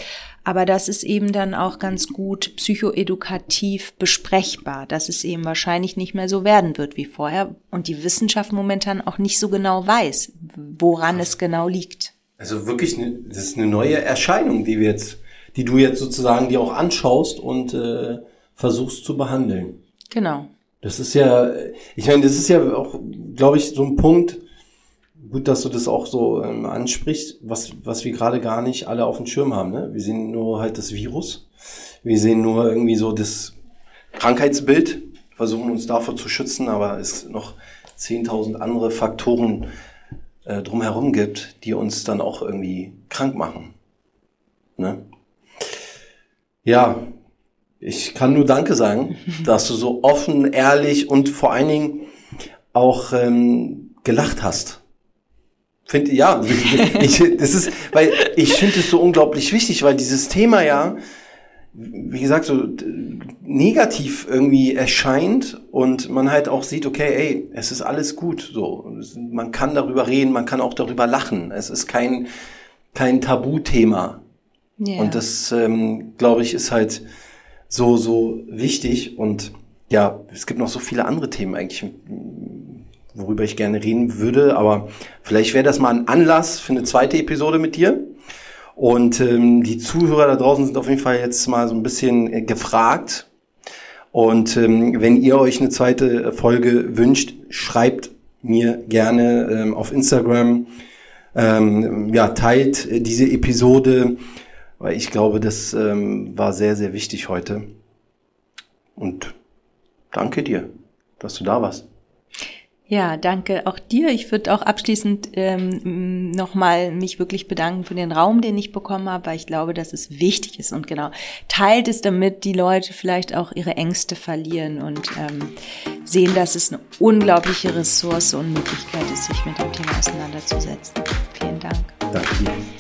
Aber das ist eben dann auch ganz gut psychoedukativ besprechbar, dass es eben wahrscheinlich nicht mehr so werden wird wie vorher und die Wissenschaft momentan auch nicht so genau weiß, woran es genau liegt. Also wirklich, ne, das ist eine neue Erscheinung, die wir jetzt, die du jetzt sozusagen dir auch anschaust und äh, versuchst zu behandeln. Genau. Das ist ja, ich meine, das ist ja auch, glaube ich, so ein Punkt, gut, dass du das auch so ähm, ansprichst, was, was wir gerade gar nicht alle auf dem Schirm haben. Ne? Wir sehen nur halt das Virus. Wir sehen nur irgendwie so das Krankheitsbild, versuchen uns davor zu schützen, aber es noch 10.000 andere Faktoren äh, drumherum gibt, die uns dann auch irgendwie krank machen. Ne? Ja, ich kann nur Danke sagen, dass du so offen, ehrlich und vor allen Dingen auch ähm, gelacht hast. Finde ja, ich, das ist, weil ich finde es so unglaublich wichtig, weil dieses Thema ja wie gesagt, so negativ irgendwie erscheint und man halt auch sieht, okay, ey, es ist alles gut, so. Man kann darüber reden, man kann auch darüber lachen. Es ist kein, kein Tabuthema. Yeah. Und das, ähm, glaube ich, ist halt so, so wichtig und ja, es gibt noch so viele andere Themen eigentlich, worüber ich gerne reden würde, aber vielleicht wäre das mal ein Anlass für eine zweite Episode mit dir. Und ähm, die Zuhörer da draußen sind auf jeden Fall jetzt mal so ein bisschen äh, gefragt. Und ähm, wenn ihr euch eine zweite Folge wünscht, schreibt mir gerne ähm, auf Instagram. Ähm, ja, teilt diese Episode Weil ich glaube, das ähm, war sehr, sehr wichtig heute. Und danke dir, dass du da warst. Ja, danke auch dir. Ich würde auch abschließend ähm, nochmal mich wirklich bedanken für den Raum, den ich bekommen habe, weil ich glaube, dass es wichtig ist und genau teilt es, damit die Leute vielleicht auch ihre Ängste verlieren und ähm, sehen, dass es eine unglaubliche Ressource und Möglichkeit ist, sich mit dem Thema auseinanderzusetzen. Vielen Dank. Danke dir.